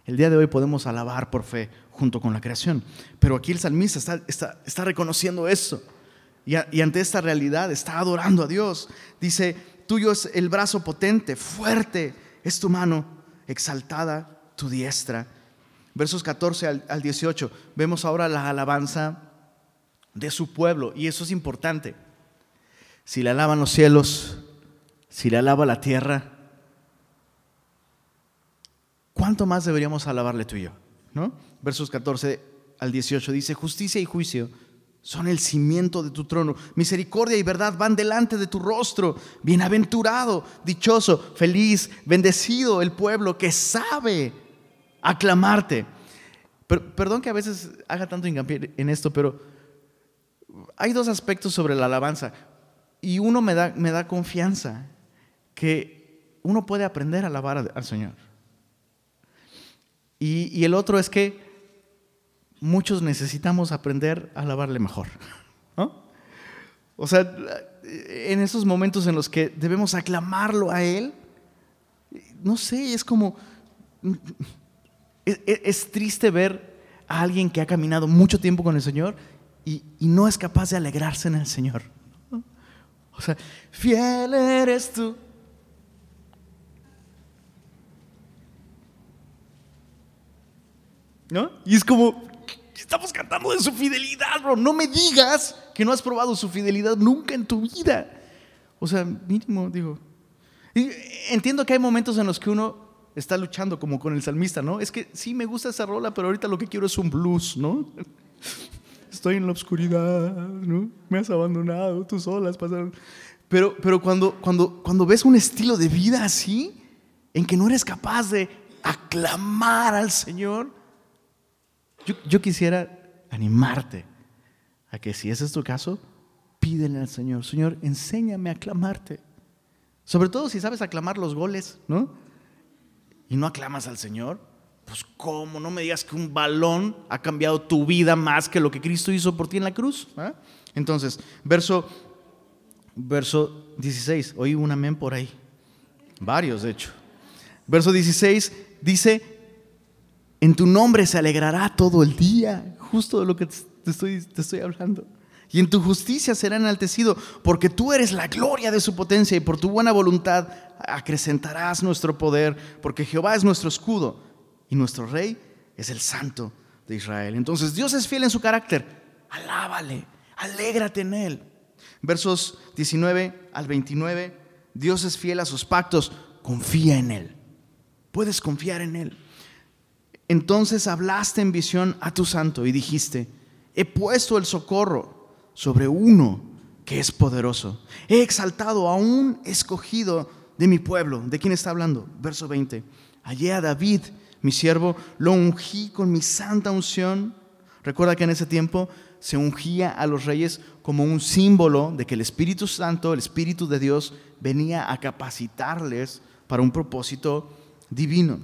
El día de hoy podemos alabar por fe junto con la creación. Pero aquí el salmista está, reconociendo eso. Y, y, ante esta realidad está adorando a Dios. Dice, tuyo es el brazo potente, fuerte, es tu mano exaltada, tu diestra. Versos 14 al, al 18, vemos ahora la alabanza de su pueblo. Y eso es importante. Si le alaban los cielos, si le alaba la tierra, ¿cuánto más deberíamos alabarle tú y yo? ¿No? versos 14 al 18, dice, justicia y juicio son el cimiento de tu trono. Misericordia y verdad van delante de tu rostro. Bienaventurado, dichoso, feliz, bendecido el pueblo que sabe aclamarte. perdón que a veces haga tanto hincapié en esto, pero hay dos aspectos sobre la alabanza. Y uno me da, me da confianza que uno puede aprender a alabar al Señor. Y, y el otro es que muchos necesitamos aprender a alabarle mejor. O sea, en esos momentos en los que debemos aclamarlo a Él, no sé, es como... Es, triste ver a alguien que ha caminado mucho tiempo con el Señor y, no es capaz de alegrarse en el Señor. O sea, fiel eres tú. ¿No? Y es como, Estamos cantando de su fidelidad, bro. No me digas que no has probado su fidelidad nunca en tu vida. O sea, mínimo, digo. entiendo que hay momentos en los que uno está luchando como con el salmista, ¿no? Es que sí me gusta esa rola, pero ahorita lo que quiero es un blues, ¿no? Estoy en la oscuridad, ¿no? Me has abandonado, tus olas pasaron. Pero, pero cuando, cuando, cuando ves un estilo de vida así, en que no eres capaz de aclamar al Señor, yo, quisiera animarte a que si ese es tu caso, pídele al Señor, Señor, enséñame a aclamarte. Sobre todo si sabes aclamar los goles, ¿no? Y no aclamas al Señor, pues ¿cómo? No me digas que un balón ha cambiado tu vida más que lo que Cristo hizo por ti en la cruz. Entonces, verso, verso 16, oí un amén por ahí, varios de hecho. Verso 16 dice, en tu nombre se alegrará todo el día, justo de lo que te estoy, te estoy hablando. y en tu justicia será enaltecido, porque tú eres la gloria de su potencia y por tu buena voluntad acrecentarás nuestro poder, porque Jehová es nuestro escudo y nuestro rey es el santo de Israel. Entonces Dios es fiel en su carácter, alábale, alégrate en él. Versos 19 al 29, Dios es fiel a sus pactos, confía en él, puedes confiar en él. Entonces hablaste en visión a tu santo y dijiste, he puesto el socorro sobre uno que es poderoso. He exaltado a un escogido de mi pueblo. ¿De quién está hablando? Verso 20. Hallé a David, mi siervo, lo ungí con mi santa unción. Recuerda que en ese tiempo se ungía a los reyes como un símbolo de que el Espíritu Santo, el Espíritu de Dios, venía a capacitarles para un propósito divino.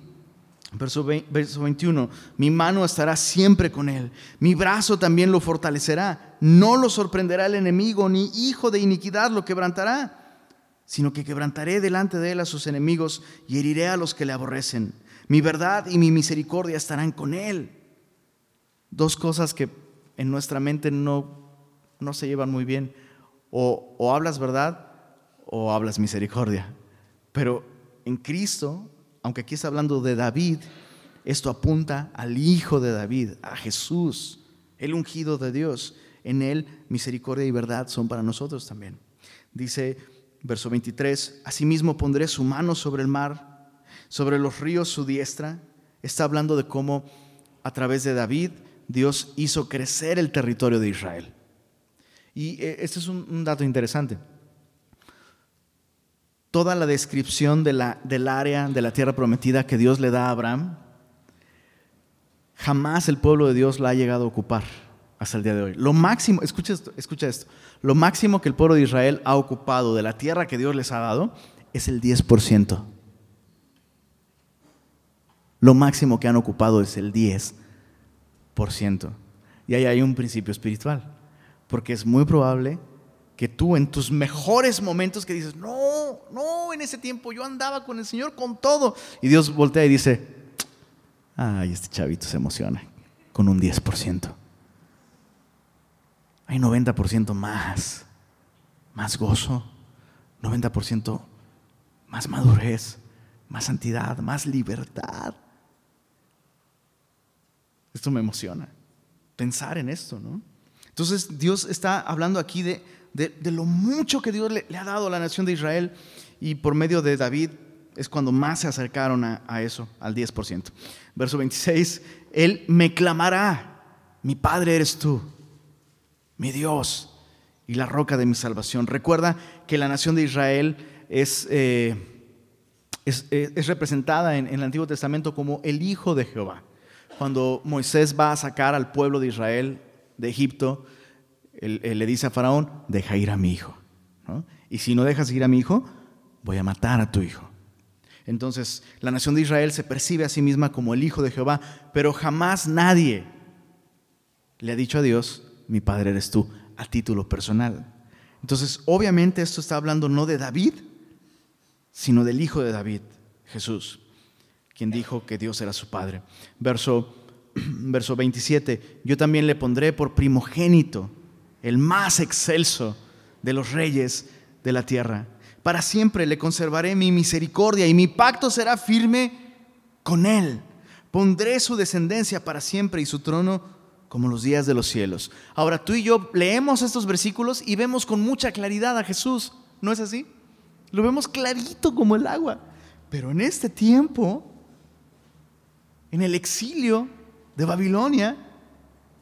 Verso, 21, mi mano estará siempre con él, mi brazo también lo fortalecerá, no lo sorprenderá el enemigo, ni hijo de iniquidad lo quebrantará, sino que quebrantaré delante de él a sus enemigos y heriré a los que le aborrecen. Mi verdad y mi misericordia estarán con él. Dos cosas que en nuestra mente no, no se llevan muy bien. O, o hablas verdad o hablas misericordia. Pero en Cristo aunque aquí está hablando de David, esto apunta al Hijo de David, a Jesús, el ungido de Dios. En él misericordia y verdad son para nosotros también. Dice verso 23, asimismo pondré su mano sobre el mar, sobre los ríos su diestra. Está hablando de cómo a través de David Dios hizo crecer el territorio de Israel. Y eh, este es un, dato interesante toda la descripción del área de la tierra prometida que Dios le da a Abraham, jamás el pueblo de Dios la ha llegado a ocupar hasta el día de hoy. Lo máximo, escucha esto, escucha esto, lo máximo que el pueblo de Israel ha ocupado de la tierra que Dios les ha dado es el 10%. Lo máximo que han ocupado es el 10%. Y ahí hay un principio espiritual, porque es muy probable que tú en tus mejores momentos que dices, no, no, en ese tiempo yo andaba con el Señor con todo. Y Dios voltea y dice, ay, este chavito se emociona con un 10%. Hay 90% más, más gozo, 90% más madurez, más santidad, más libertad. Esto me emociona, pensar en esto, ¿no? Entonces Dios está hablando aquí de, de, lo mucho que Dios le, ha dado a la nación de Israel y por medio de David es cuando más se acercaron a, eso, al 10%. Verso 26, Él me clamará, mi Padre eres tú, mi Dios y la roca de mi salvación. Recuerda que la nación de Israel es, eh, es, es, representada en, en el Antiguo Testamento como el Hijo de Jehová. Cuando Moisés va a sacar al pueblo de Israel de Egipto, él, le dice a Faraón, deja ir a mi hijo. Y si no dejas ir a mi hijo, voy a matar a tu hijo. Entonces, la nación de Israel se percibe a sí misma como el hijo de Jehová, pero jamás nadie le ha dicho a Dios, mi padre eres tú, a título personal. Entonces, obviamente esto está hablando no de David, sino del hijo de David, Jesús, quien dijo que Dios era su padre. Verso, verso 27, yo también le pondré por primogénito el más excelso de los reyes de la tierra. Para siempre le conservaré mi misericordia y mi pacto será firme con él. Pondré su descendencia para siempre y su trono como los días de los cielos. Ahora tú y yo leemos estos versículos y vemos con mucha claridad a Jesús. ¿No es así? Lo vemos clarito como el agua. Pero en este tiempo, en el exilio de Babilonia,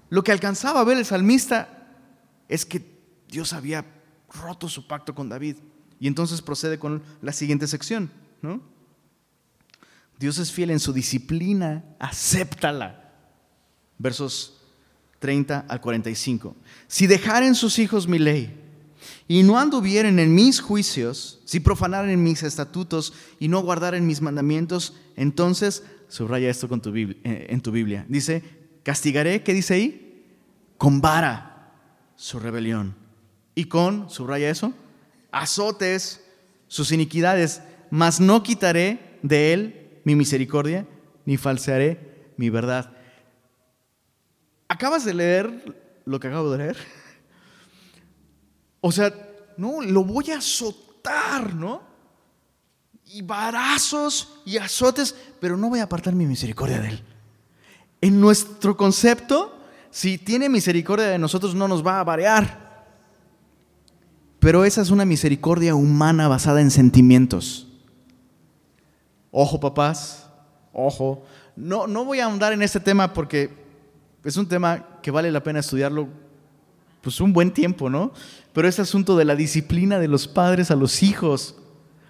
lo que alcanzaba a ver el salmista es que Dios había roto su pacto con David. Y entonces procede con la siguiente sección. ¿no? Dios es fiel en su disciplina, acéptala. Versos 30 al 45. Si dejaren sus hijos mi ley y no anduvieren en mis juicios, si profanaren mis estatutos y no guardaren mis mandamientos, entonces, subraya esto con eh, en tu Biblia, dice, castigaré, ¿qué dice ahí? Con vara su rebelión. Y con, subraya eso, azotes sus iniquidades, mas no quitaré de él mi misericordia, ni falsearé mi verdad. ¿Acabas de leer lo que acabo de leer? O sea, no, lo voy a azotar, ¿no? Y varazos y azotes, pero no voy a apartar mi misericordia de él. En nuestro concepto, si tiene misericordia de nosotros, no nos va a variar. Pero esa es una misericordia humana basada en sentimientos. Ojo, papás, ojo. No, no voy a ahondar en este tema porque es un tema que vale la pena estudiarlo pues un buen tiempo, ¿no? Pero este asunto de la disciplina de los padres a los hijos.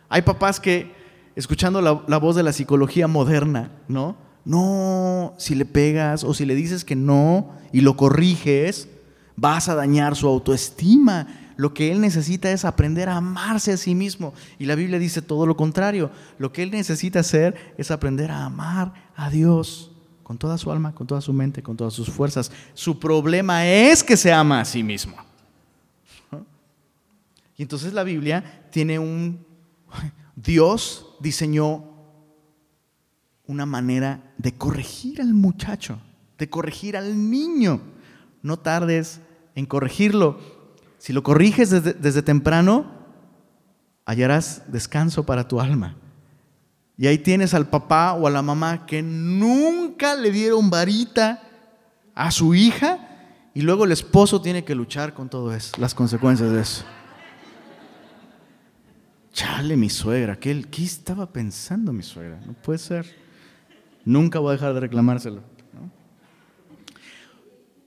Hay papás que, escuchando la, la voz de la psicología moderna, ¿no? No, si le pegas o si le dices que no y lo corriges, vas a dañar su autoestima. Lo que él necesita es aprender a amarse a sí mismo. Y la Biblia dice todo lo contrario. Lo que él necesita hacer es aprender a amar a Dios con toda su alma, con toda su mente, con todas sus fuerzas. Su problema es que se ama a sí mismo. Y entonces la Biblia tiene un... Dios diseñó una manera de corregir al muchacho, de corregir al niño. No tardes en corregirlo. Si lo corriges desde, temprano, hallarás descanso para tu alma. Y ahí tienes al papá o a la mamá que nunca le dieron varita a su hija y luego el esposo tiene que luchar con todo eso, las consecuencias de eso. Chale, mi suegra, ¿qué, ¿qué estaba pensando mi suegra? No puede ser. Nunca voy a dejar de reclamárselo.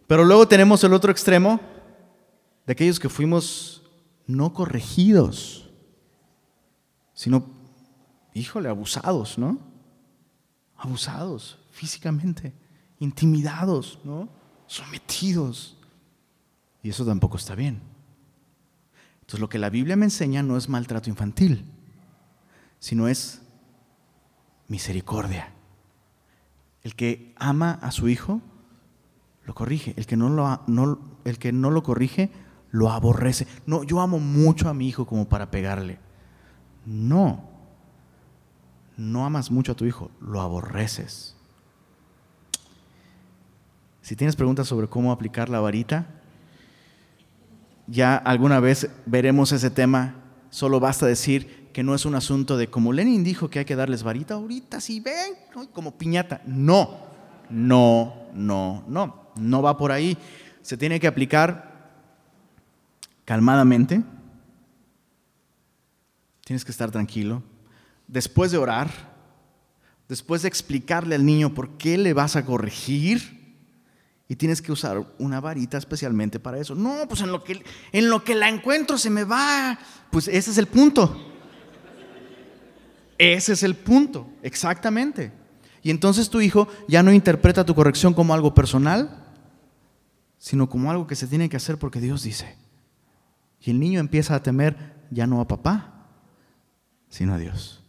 Pero luego tenemos el otro extremo de aquellos que fuimos no corregidos, sino, híjole, abusados, ¿no? Abusados físicamente, intimidados, ¿no? Sometidos. Y eso tampoco está bien. Entonces lo que la Biblia me enseña no es maltrato infantil, sino es misericordia. El que ama a su hijo, lo corrige. El que no lo, no, el que no lo corrige, lo aborrece. No, yo amo mucho a mi hijo como para pegarle. No. No amas mucho a tu hijo, lo aborreces. Si tienes preguntas sobre cómo aplicar la varita, ya alguna vez veremos ese tema. Solo basta decir, que no es un asunto de como Lenin dijo que hay que darles varita ahorita, si ven, como piñata. No, no, no, no, no va por ahí. Se tiene que aplicar calmadamente. Tienes que estar tranquilo. Después de orar, después de explicarle al niño por qué le vas a corregir, y tienes que usar una varita especialmente para eso. No, pues en lo que, en lo que la encuentro se me va. Pues ese es el punto. Ese es el punto, exactamente. Y entonces tu hijo ya no interpreta tu corrección como algo personal, sino como algo que se tiene que hacer porque Dios dice. Y el niño empieza a temer ya no a papá, sino a Dios.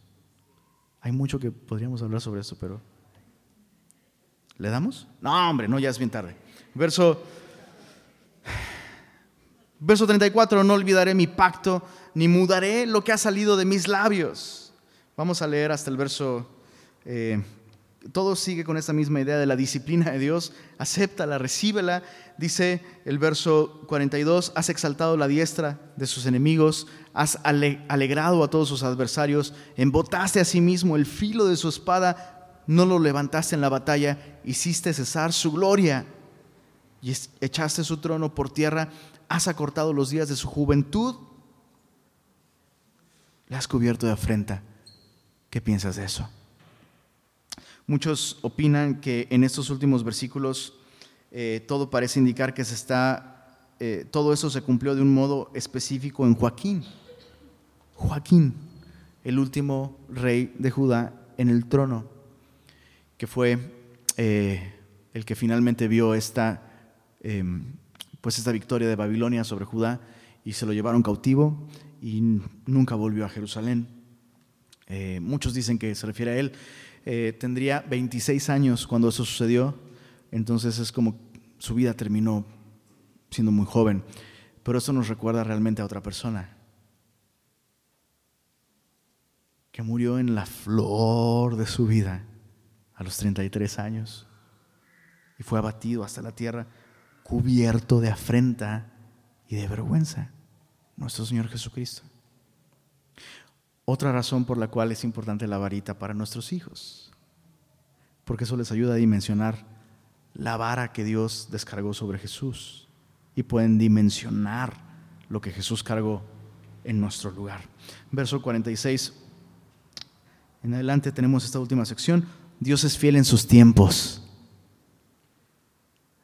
Hay mucho que podríamos hablar sobre eso, pero ¿le damos? No, hombre, no, ya es bien tarde. Verso Verso 34, no olvidaré mi pacto, ni mudaré lo que ha salido de mis labios. Vamos a leer hasta el verso... Eh, todo sigue con esta misma idea de la disciplina de Dios. Acéptala, recíbela. Dice el verso 42, has exaltado la diestra de sus enemigos, has alegrado a todos sus adversarios, embotaste a sí mismo el filo de su espada, no lo levantaste en la batalla, hiciste cesar su gloria y echaste su trono por tierra, has acortado los días de su juventud, le has cubierto de afrenta ¿Qué piensas de eso? Muchos opinan que en estos últimos versículos eh, todo parece indicar que se está, eh, todo eso se cumplió de un modo específico en Joaquín. Joaquín, el último rey de Judá en el trono, que fue eh, el que finalmente vio esta, em, pues esta victoria de Babilonia sobre Judá y se lo llevaron cautivo y nunca volvió a Jerusalén. Eh, muchos dicen que se refiere a él. Eh, tendría 26 años cuando eso sucedió, entonces es como su vida terminó siendo muy joven. Pero eso nos recuerda realmente a otra persona que murió en la flor de su vida a los 33 años y fue abatido hasta la tierra, cubierto de afrenta y de vergüenza. nuestro Señor Jesucristo. Otra razón por la cual es importante la varita para nuestros hijos, porque eso les ayuda a dimensionar la vara que Dios descargó sobre Jesús y pueden dimensionar lo que Jesús cargó en nuestro lugar. Verso 46. En adelante tenemos esta última sección. Dios es fiel en sus tiempos.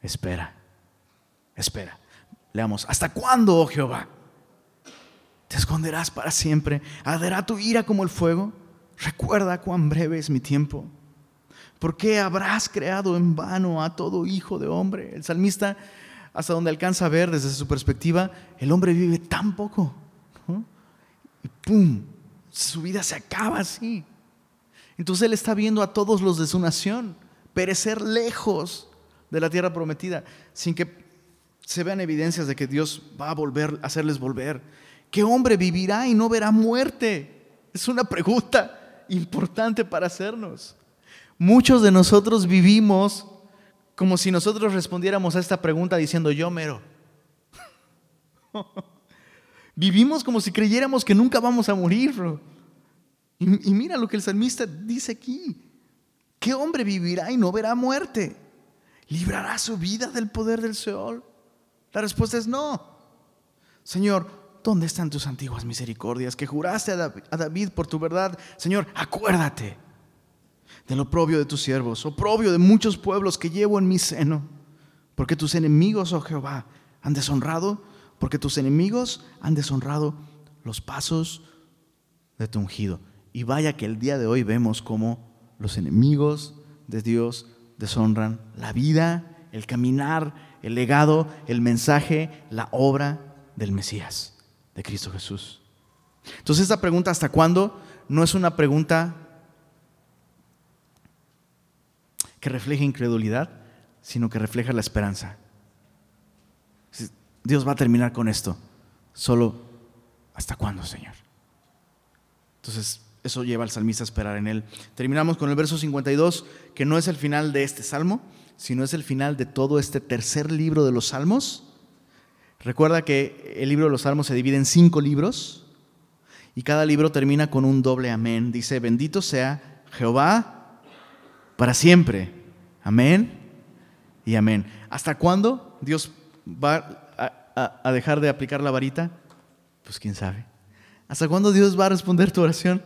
Espera, espera. Leamos, ¿hasta cuándo, oh Jehová? ¿Te esconderás para siempre? ¿Arderá tu ira como el fuego? Recuerda cuán breve es mi tiempo. ¿Por qué habrás creado en vano a todo hijo de hombre? El salmista, hasta donde alcanza a ver desde su perspectiva, el hombre vive tan poco. Y ¡pum! Su vida se acaba así. Entonces él está viendo a todos los de su nación perecer lejos de la tierra prometida, sin que se vean evidencias de que Dios va a volver, a hacerles volver. ¿Qué hombre vivirá y no verá muerte? Es una pregunta importante para hacernos. Muchos de nosotros vivimos como si nosotros respondiéramos a esta pregunta diciendo yo mero. Vivimos como si creyéramos que nunca vamos a morir. Y, y, mira lo que el salmista dice aquí. ¿Qué hombre vivirá y no verá muerte? ¿Librará su vida del poder del Seol? La respuesta es no. Señor, ¿dónde están tus antiguas misericordias que juraste a David por tu verdad? Señor, acuérdate del oprobio de tus siervos, oprobio de muchos pueblos que llevo en mi seno. Porque tus enemigos, oh Jehová, han deshonrado, porque tus enemigos han deshonrado los pasos de tu ungido. Y vaya que el día de hoy vemos cómo los enemigos de Dios deshonran la vida, el caminar, el legado, el mensaje, la obra del Mesías, de Cristo Jesús. Entonces esta pregunta, ¿hasta cuándo? No es una pregunta que refleja incredulidad, sino que refleja la esperanza. Dios va a terminar con esto. Solo, ¿hasta cuándo, Señor? Entonces, eso lleva al salmista a esperar en él. Terminamos con el verso 52, que no es el final de este salmo, sino es el final de todo este tercer libro de los salmos. Recuerda que el libro de los salmos se divide en cinco libros y cada libro termina con un doble amén. Dice, bendito sea Jehová para siempre. Amén y amén. ¿Hasta cuándo Dios va a, dejar de aplicar la varita? Pues quién sabe. ¿Hasta cuándo Dios va a responder tu oración?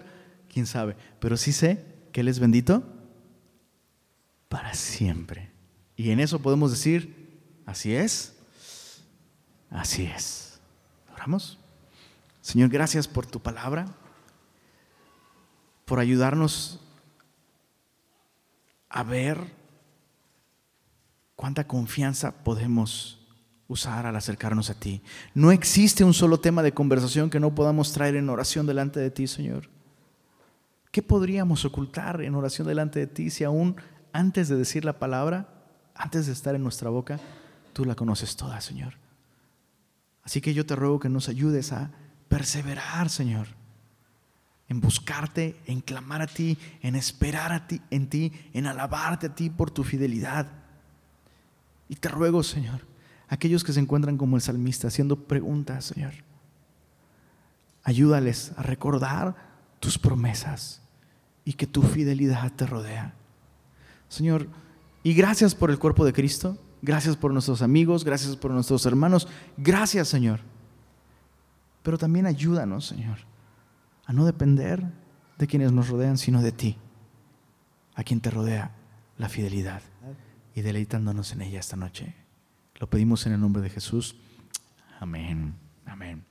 Quién sabe. Pero sí sé que Él es bendito para siempre. Y en eso podemos decir, así es, así es. Oramos. Señor, gracias por tu palabra, por ayudarnos a ver cuánta confianza podemos usar al acercarnos a ti. No existe un solo tema de conversación que no podamos traer en oración delante de ti, Señor. ¿Qué podríamos ocultar en oración delante de ti si aún antes de decir la palabra, antes de estar en nuestra boca, tú la conoces toda, Señor? Así que yo te ruego que nos ayudes a perseverar, Señor en buscarte, en clamar a ti, en esperar a ti, en ti, en alabarte a ti por tu fidelidad. Y te ruego, Señor, aquellos que se encuentran como el salmista haciendo preguntas, Señor, ayúdales a recordar tus promesas y que tu fidelidad te rodea. Señor, y gracias por el cuerpo de Cristo, gracias por nuestros amigos, gracias por nuestros hermanos, gracias, Señor. Pero también ayúdanos, Señor a no depender de quienes nos rodean, sino de ti, a quien te rodea la fidelidad y deleitándonos en ella esta noche. Lo pedimos en el nombre de Jesús. Amén. Amén.